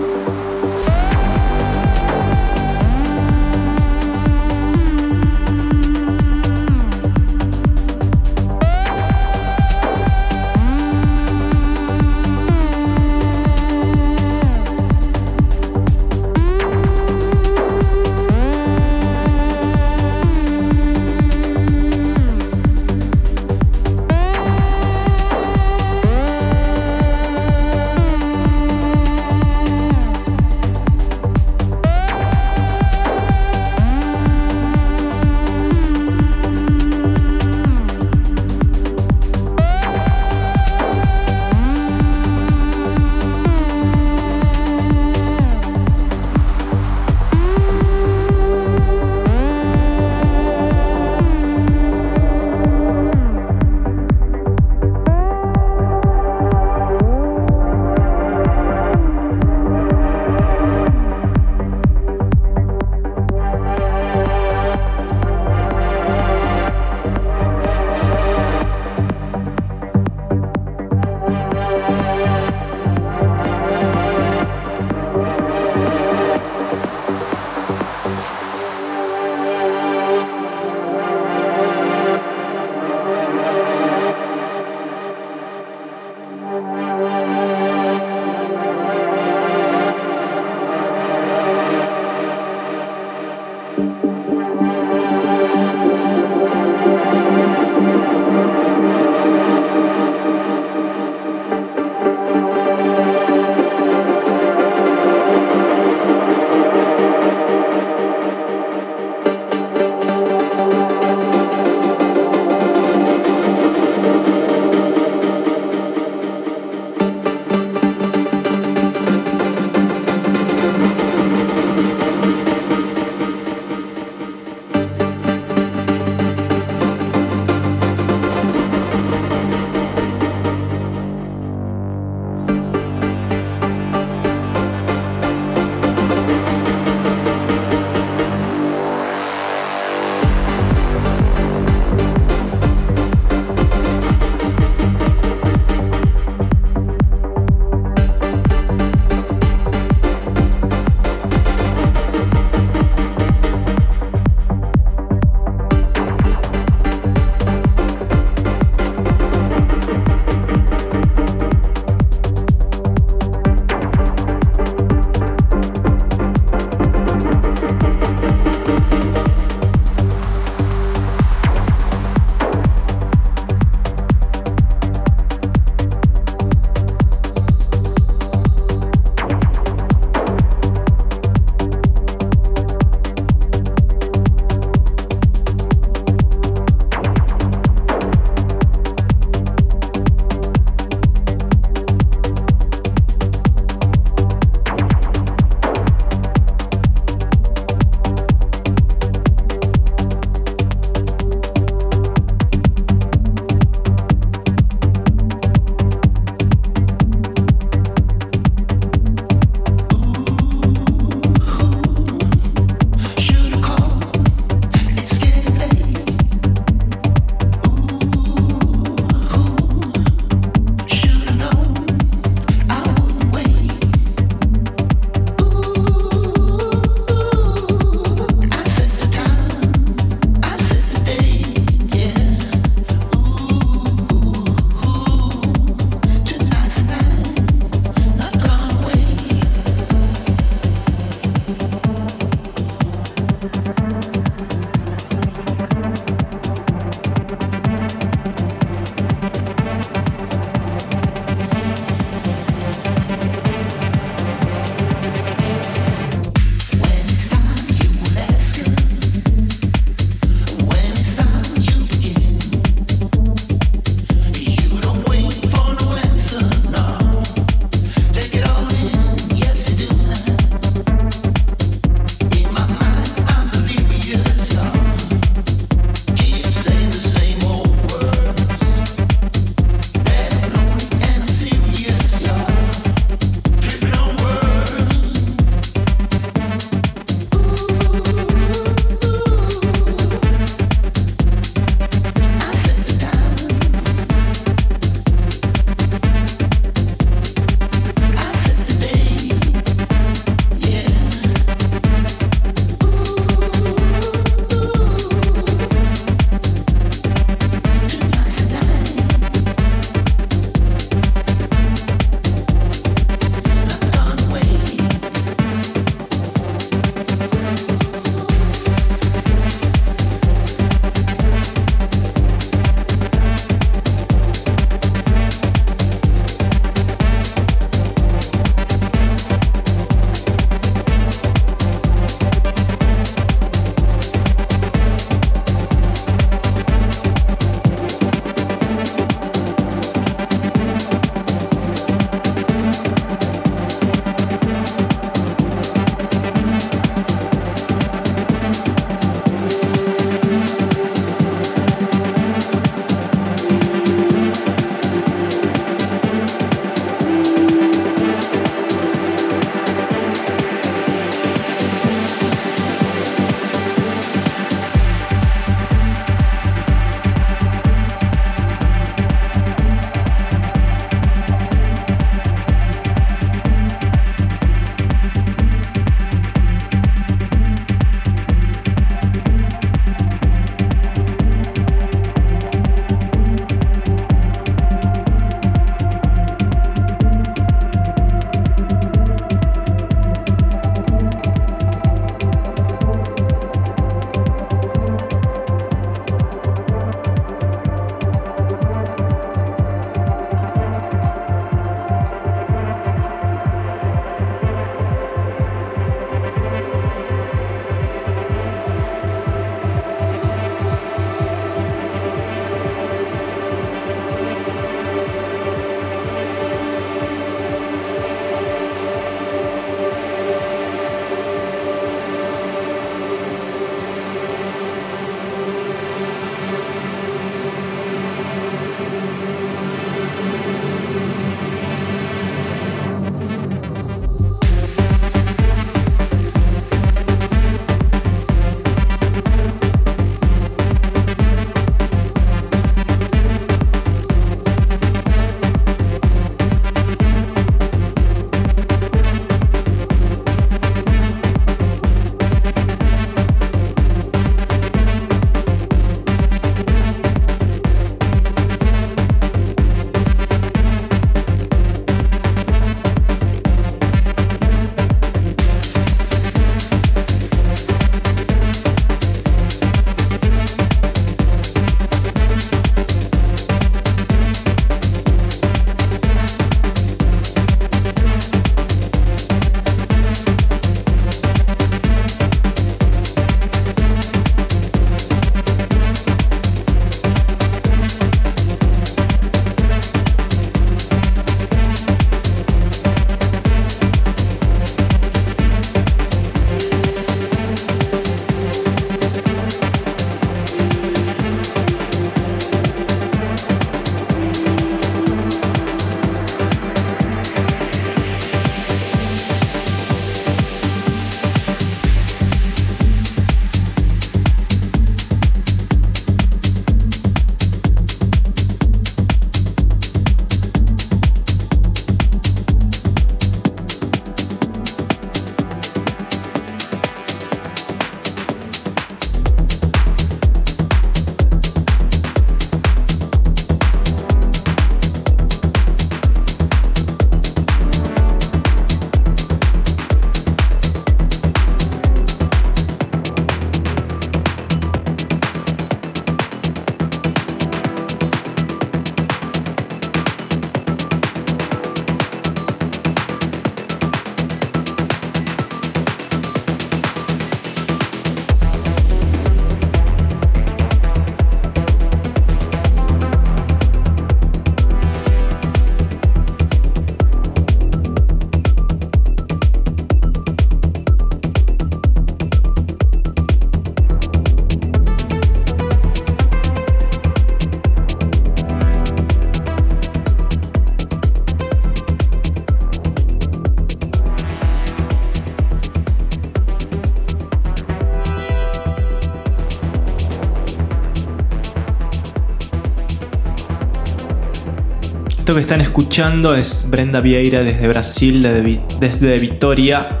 Esto que están escuchando es Brenda Vieira desde Brasil, desde, Vi- desde Vitoria,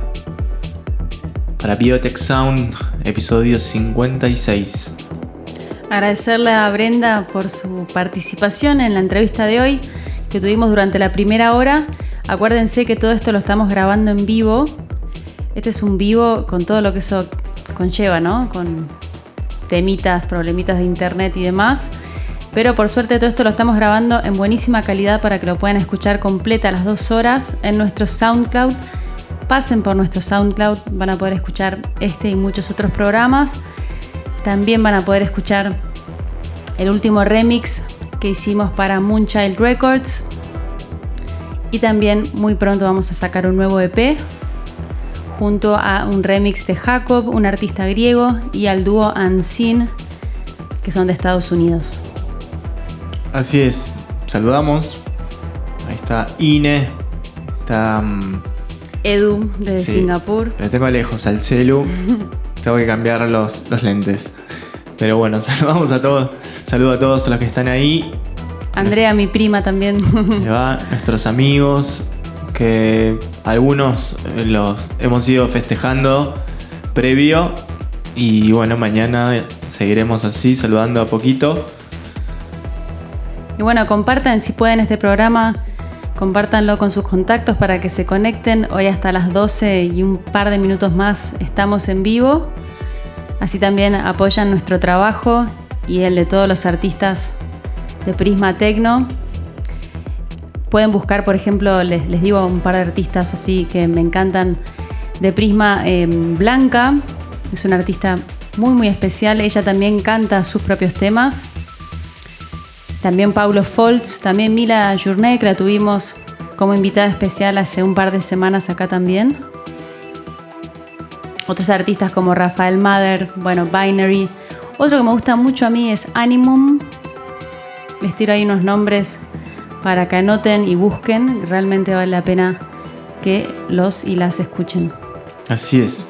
para Biotech Sound, episodio 56. Agradecerle a Brenda por su participación en la entrevista de hoy que tuvimos durante la primera hora. Acuérdense que todo esto lo estamos grabando en vivo. Este es un vivo con todo lo que eso conlleva, ¿no? Con temitas, problemitas de internet y demás. Pero por suerte todo esto lo estamos grabando en buenísima calidad para que lo puedan escuchar completa las dos horas en nuestro SoundCloud. Pasen por nuestro SoundCloud, van a poder escuchar este y muchos otros programas. También van a poder escuchar el último remix que hicimos para Moonchild Records. Y también muy pronto vamos a sacar un nuevo EP junto a un remix de Jacob, un artista griego, y al dúo Unseen, que son de Estados Unidos. Así es, saludamos. Ahí está Ine, está... mm, Edu de Sí. Singapur. Lo tengo lejos al celu. Tengo que cambiar los, los lentes. Pero bueno, saludamos a todos. Saludo a todos los que están ahí. Andrea, mi prima también. Va, nuestros amigos, que algunos eh, los hemos ido festejando previo. Y bueno, mañana seguiremos así, saludando a poquito. Y bueno, compartan si pueden este programa, compártanlo con sus contactos para que se conecten. Hoy hasta las 12 y un par de minutos más estamos en vivo. Así también apoyan nuestro trabajo y el de todos los artistas de Prisma Tecno. Pueden buscar, por ejemplo, les, digo un par de artistas así que me encantan de Prisma. eh, Blanca es una artista muy muy especial. Ella también canta sus propios temas. También Paulo Foltz, también Mila Journet, que la tuvimos como invitada especial hace un par de semanas acá también. Otros artistas como Rafael Mather, bueno, Binary. Otro que me gusta mucho a mí es Animum. Les tiro ahí unos nombres para que anoten y busquen. Realmente vale la pena que los y las escuchen. Así es.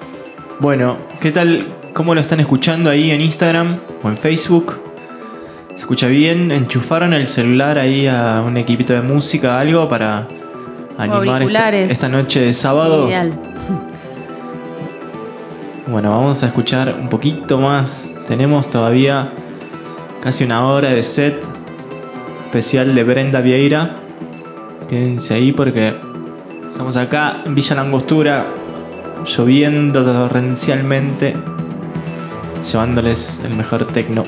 Bueno, ¿qué tal? ¿Cómo lo están escuchando ahí en Instagram o en Facebook? ¿Se escucha bien? ¿Enchufaron el celular ahí a un equipito de música, algo para animar esta, auriculares. esta noche de sábado? Bueno, vamos a escuchar un poquito más. Tenemos todavía casi una hora de set especial de Brenda Vieira. Quédense ahí porque estamos acá en Villa Langostura, lloviendo torrencialmente, llevándoles el mejor tecno.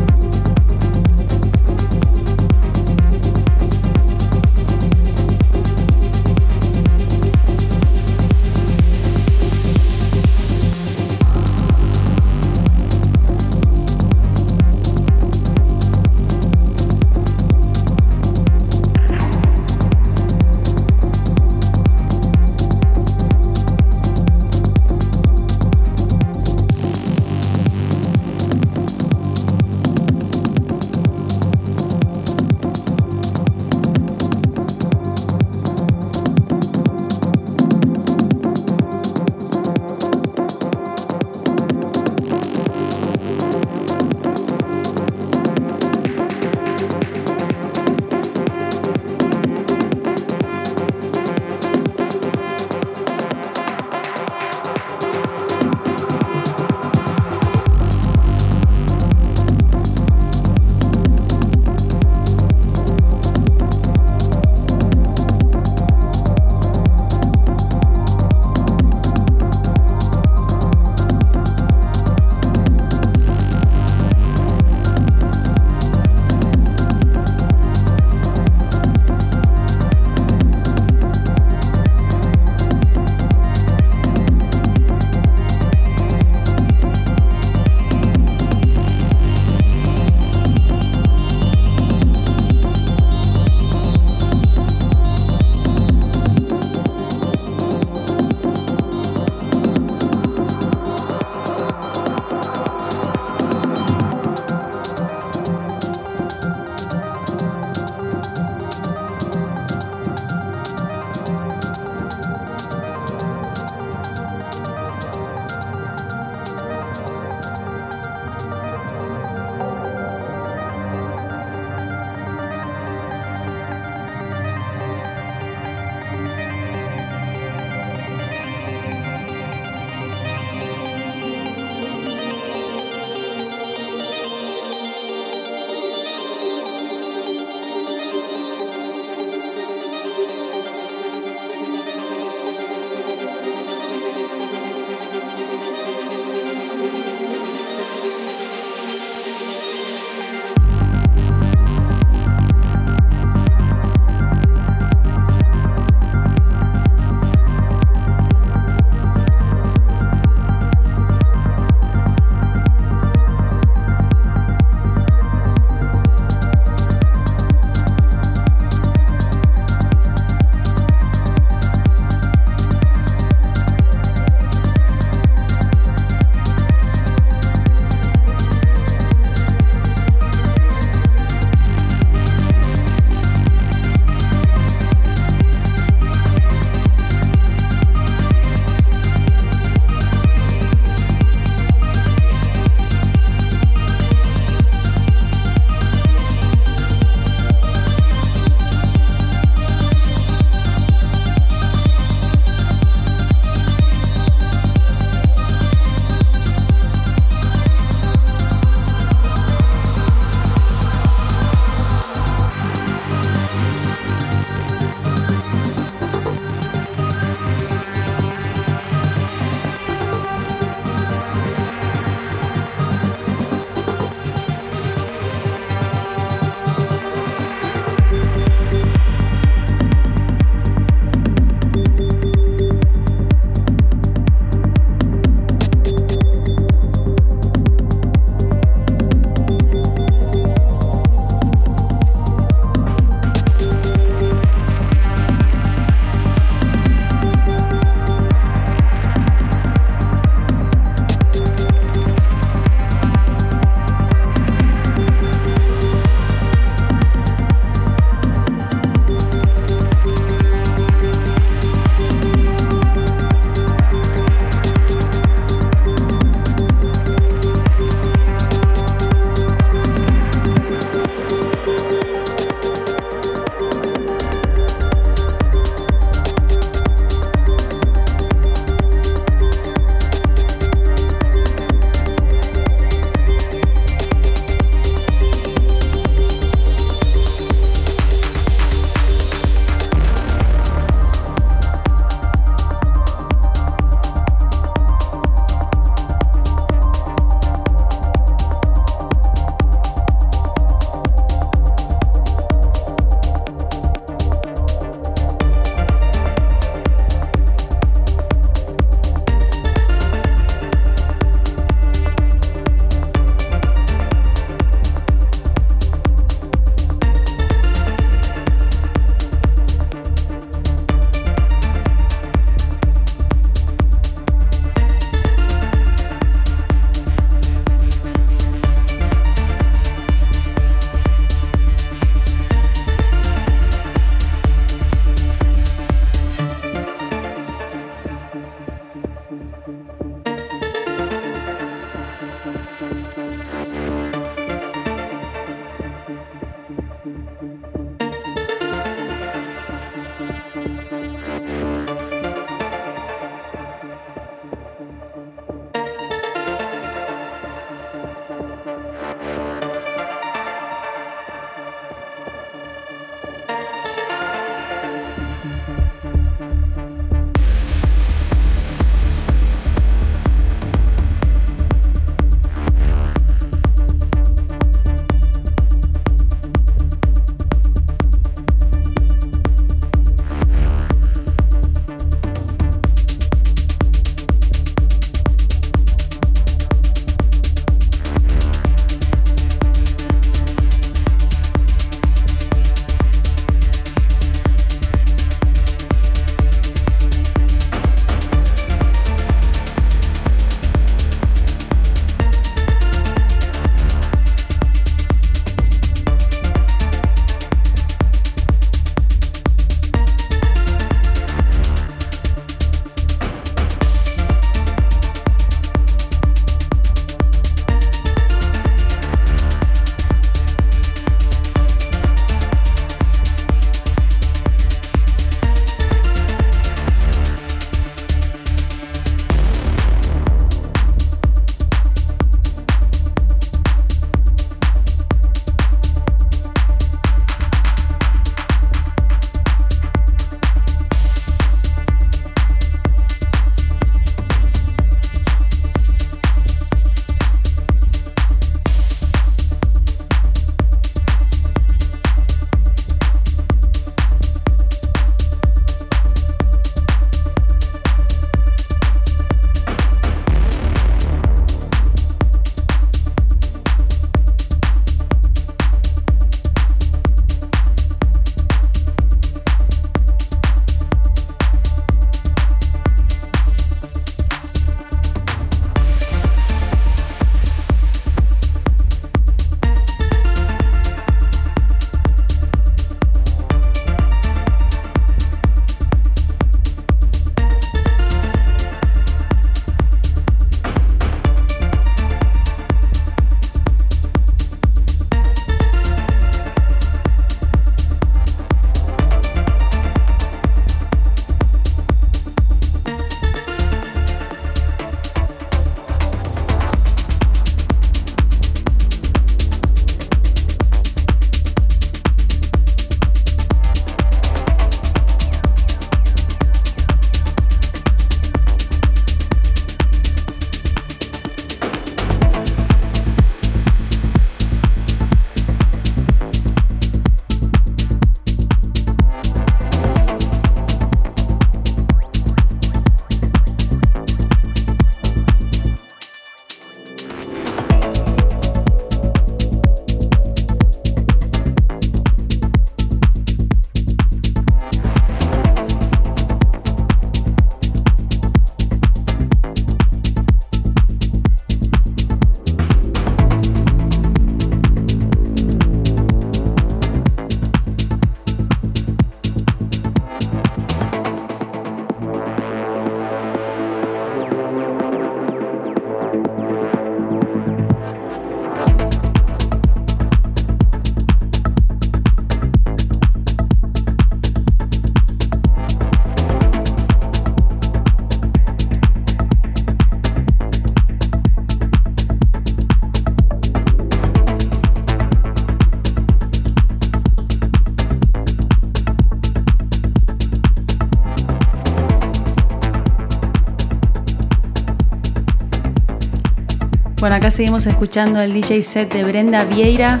Bueno, acá seguimos escuchando el DJ set de Brenda Vieira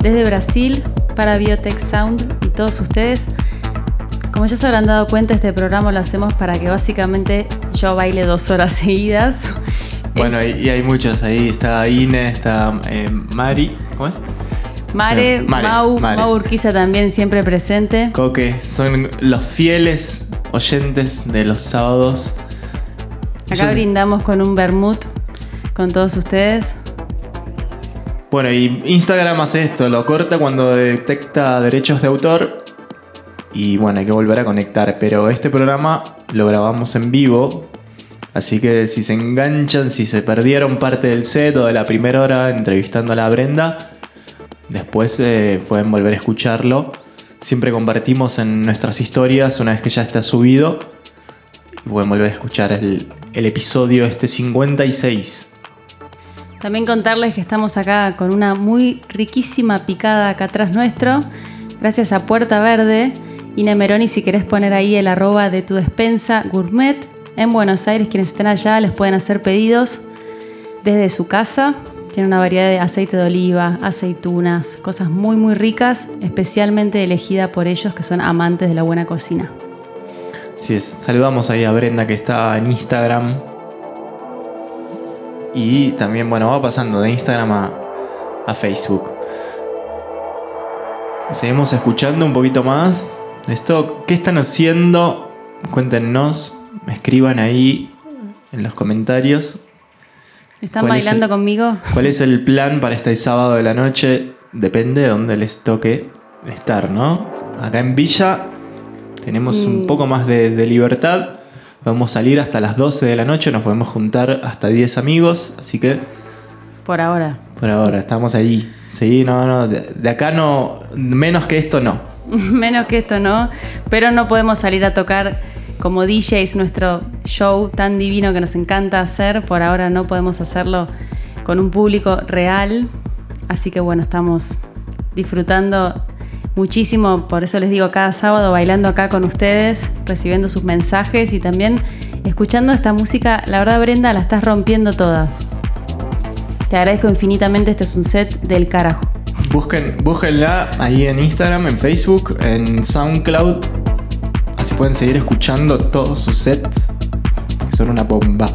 desde Brasil para Biotech Sound y todos ustedes. Como ya se habrán dado cuenta, este programa lo hacemos para que básicamente yo baile dos horas seguidas. Bueno, Es- y, hay muchos ahí. Está Ine, está eh, Mari. ¿Cómo es? Mare, Sí, Mare, Mau, Mare. Mau Urquiza también siempre presente. Coque. Son los fieles oyentes de los sábados. Acá Yo- brindamos con un vermut con todos ustedes. Bueno, y Instagram hace esto, lo corta cuando detecta derechos de autor. Y bueno, hay que volver a conectar. Pero este programa lo grabamos en vivo. Así que si se enganchan, si se perdieron parte del set o de la primera hora entrevistando a la Brenda, después eh, pueden volver a escucharlo. Siempre compartimos en nuestras historias una vez que ya está subido. Y pueden volver a escuchar el, el episodio este 56. También contarles que estamos acá con una muy riquísima picada acá atrás nuestro. Gracias a Puerta Verde. Ine Meroni, si querés poner ahí el arroba de tu despensa gourmet. En Buenos Aires, quienes estén allá les pueden hacer pedidos desde su casa. Tiene una variedad de aceite de oliva, aceitunas, cosas muy muy ricas, especialmente elegida por ellos que son amantes de la buena cocina. Así es, saludamos ahí a Brenda que está en Instagram. Y también, bueno, va pasando de Instagram a, a Facebook. Seguimos escuchando un poquito más. Esto, ¿qué están haciendo? Cuéntenos, escriban ahí en los comentarios. ¿Están ¿Cuál es bailando el- conmigo? ¿Cuál es el plan para este sábado de la noche? Depende de dónde les toque estar, ¿no? Acá en Villa tenemos un Mm. poco más de, de libertad. Vamos a salir hasta las 12 de la noche, nos podemos juntar hasta 10 amigos, así que Por ahora. por ahora estamos ahí. Sí, no, no, de, de acá no, menos que esto no. Menos que esto, ¿no? Pero no podemos salir a tocar como DJs nuestro show tan divino que nos encanta hacer. Por ahora no podemos hacerlo con un público real. Así que bueno, estamos disfrutando muchísimo. Por eso les digo, cada sábado bailando acá con ustedes, recibiendo sus mensajes y también escuchando esta música. La verdad, Brenda, la estás rompiendo toda. Te agradezco infinitamente. Este es un set del carajo. Busquen, búsquenla ahí en Instagram, en Facebook, en SoundCloud. Así pueden seguir escuchando todos sus sets, que son una bomba.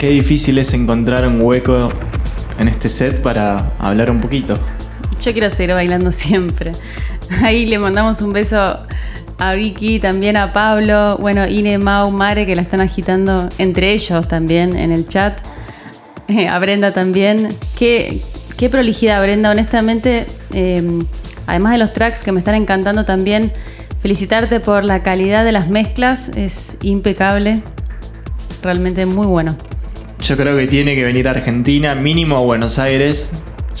Qué difícil es encontrar un hueco en este set para hablar un poquito. Yo quiero seguir bailando siempre. Ahí le mandamos un beso a Vicky, también a Pablo, bueno, Ine, Mau, Mare, que la están agitando entre ellos también en el chat. Eh, a Brenda también. Qué, qué prolijidad, Brenda, honestamente. eh, además de los tracks que me están encantando también, felicitarte por la calidad de las mezclas, es impecable. Realmente muy bueno. Yo creo que tiene que venir a Argentina, mínimo a Buenos Aires.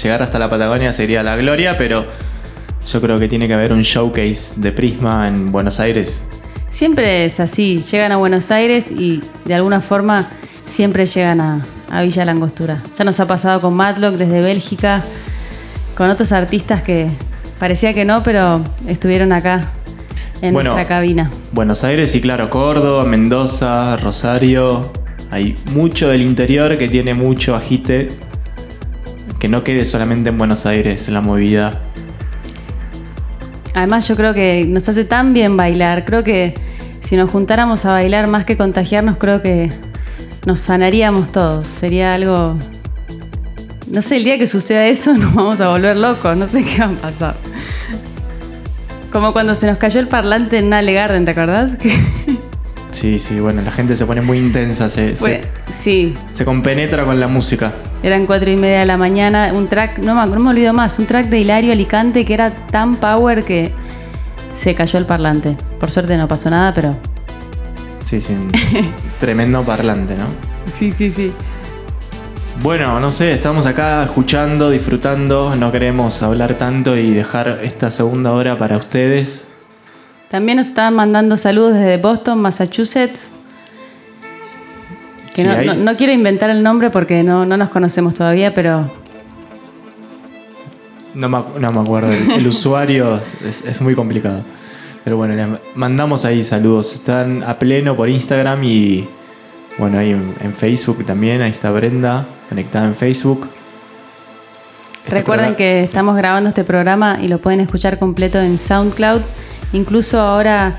Llegar hasta la Patagonia sería la gloria, pero yo creo que tiene que haber un showcase de Prisma en Buenos Aires. Siempre es así, llegan a Buenos Aires y de alguna forma siempre llegan a, a Villa Langostura. Ya nos ha pasado con Matlock desde Bélgica, con otros artistas que parecía que no, pero estuvieron acá en Bueno. nuestra cabina. Buenos Aires y claro, Córdoba, Mendoza, Rosario. Hay mucho del interior que tiene mucho agite. Que no quede solamente en Buenos Aires la movida. Además yo creo que nos hace tan bien bailar, creo que si nos juntáramos a bailar más que contagiarnos, creo que nos sanaríamos todos. Sería algo... No sé, el día que suceda eso nos vamos a volver locos, no sé qué va a pasar. Como cuando se nos cayó el parlante en Ale Garden, ¿te acordás? Sí, sí, bueno, la gente se pone muy intensa, se, se- sí, se compenetra con la música. eran cuatro y media de la mañana, un track, no me, no me olvido más, un track de Hilario Alicante que era tan power que se cayó el parlante. Por suerte no pasó nada, pero Sí, sí. tremendo parlante, ¿no? sí, sí, sí. Bueno, no sé, estamos acá escuchando, disfrutando, no queremos hablar tanto y dejar esta segunda hora para ustedes. También nos estaban mandando saludos desde Boston, Massachusetts. Que Sí, no, ahí- no- no quiero inventar el nombre porque no, no nos conocemos todavía, pero No me, no me acuerdo, el, el usuario es, es muy complicado. Pero bueno, les mandamos ahí saludos. Están a pleno por Instagram y bueno, ahí en, en Facebook también. Ahí está Brenda, conectada en Facebook. Este recuerden programa- que estamos grabando este programa y lo pueden escuchar completo en SoundCloud. Incluso ahora,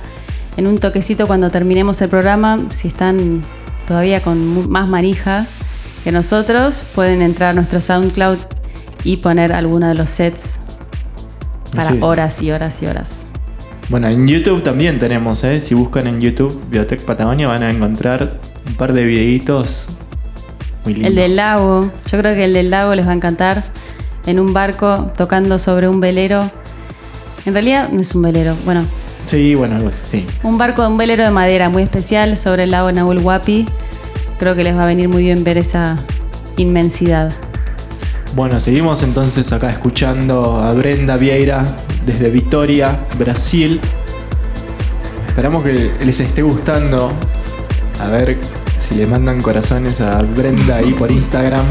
en un toquecito cuando terminemos el programa, si están todavía con más manija que nosotros, pueden entrar a nuestro SoundCloud y poner alguno de los sets para horas y horas y horas. Bueno, en YouTube también tenemos, ¿eh? Si buscan en YouTube Biotech Patagonia van a encontrar un par de videitos muy lindos. El del lago, yo creo que el del lago les va a encantar. En un barco tocando sobre un velero. En realidad no es un velero, bueno, Sí, bueno, algo así, sí. un barco, un velero de madera muy especial sobre el lago Nahuel Huapi. Creo que les va a venir muy bien ver esa inmensidad. Bueno, seguimos entonces acá escuchando a Brenda Vieira desde Vitoria, Brasil. Esperamos que les esté gustando. A ver si le mandan corazones a Brenda ahí por Instagram.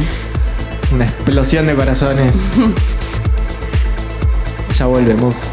Una explosión de corazones. Ya volvemos.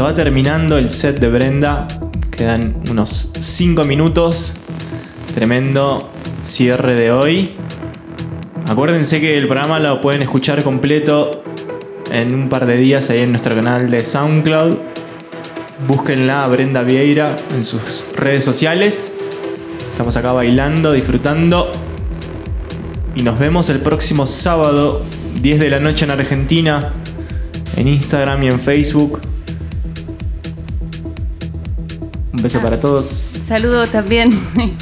Se va terminando el set de Brenda. Quedan unos 5 minutos. Tremendo cierre de hoy. Acuérdense que el programa lo pueden escuchar completo en un par de días ahí en nuestro canal de SoundCloud. Búsquenla a Brenda Vieira en sus redes sociales. Estamos acá bailando, disfrutando. Y nos vemos el próximo sábado, 10 de la noche en Argentina, en Instagram y en Facebook. Beso para todos. Saludo también.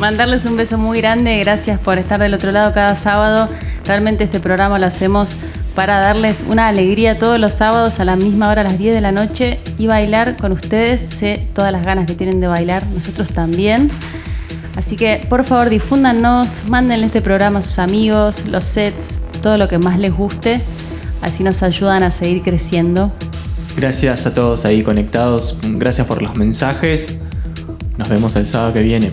Mandarles un beso muy grande. Gracias por estar del otro lado cada sábado. Realmente este programa lo hacemos para darles una alegría todos los sábados a la misma hora, a las 10 de la noche, y bailar con ustedes. Sé todas las ganas que tienen de bailar, nosotros también. Así que por favor difúndanos, manden este programa a sus amigos, los sets, todo lo que más les guste. Así nos ayudan a seguir creciendo. Gracias a todos ahí conectados. Gracias por los mensajes. Nos vemos el sábado que viene.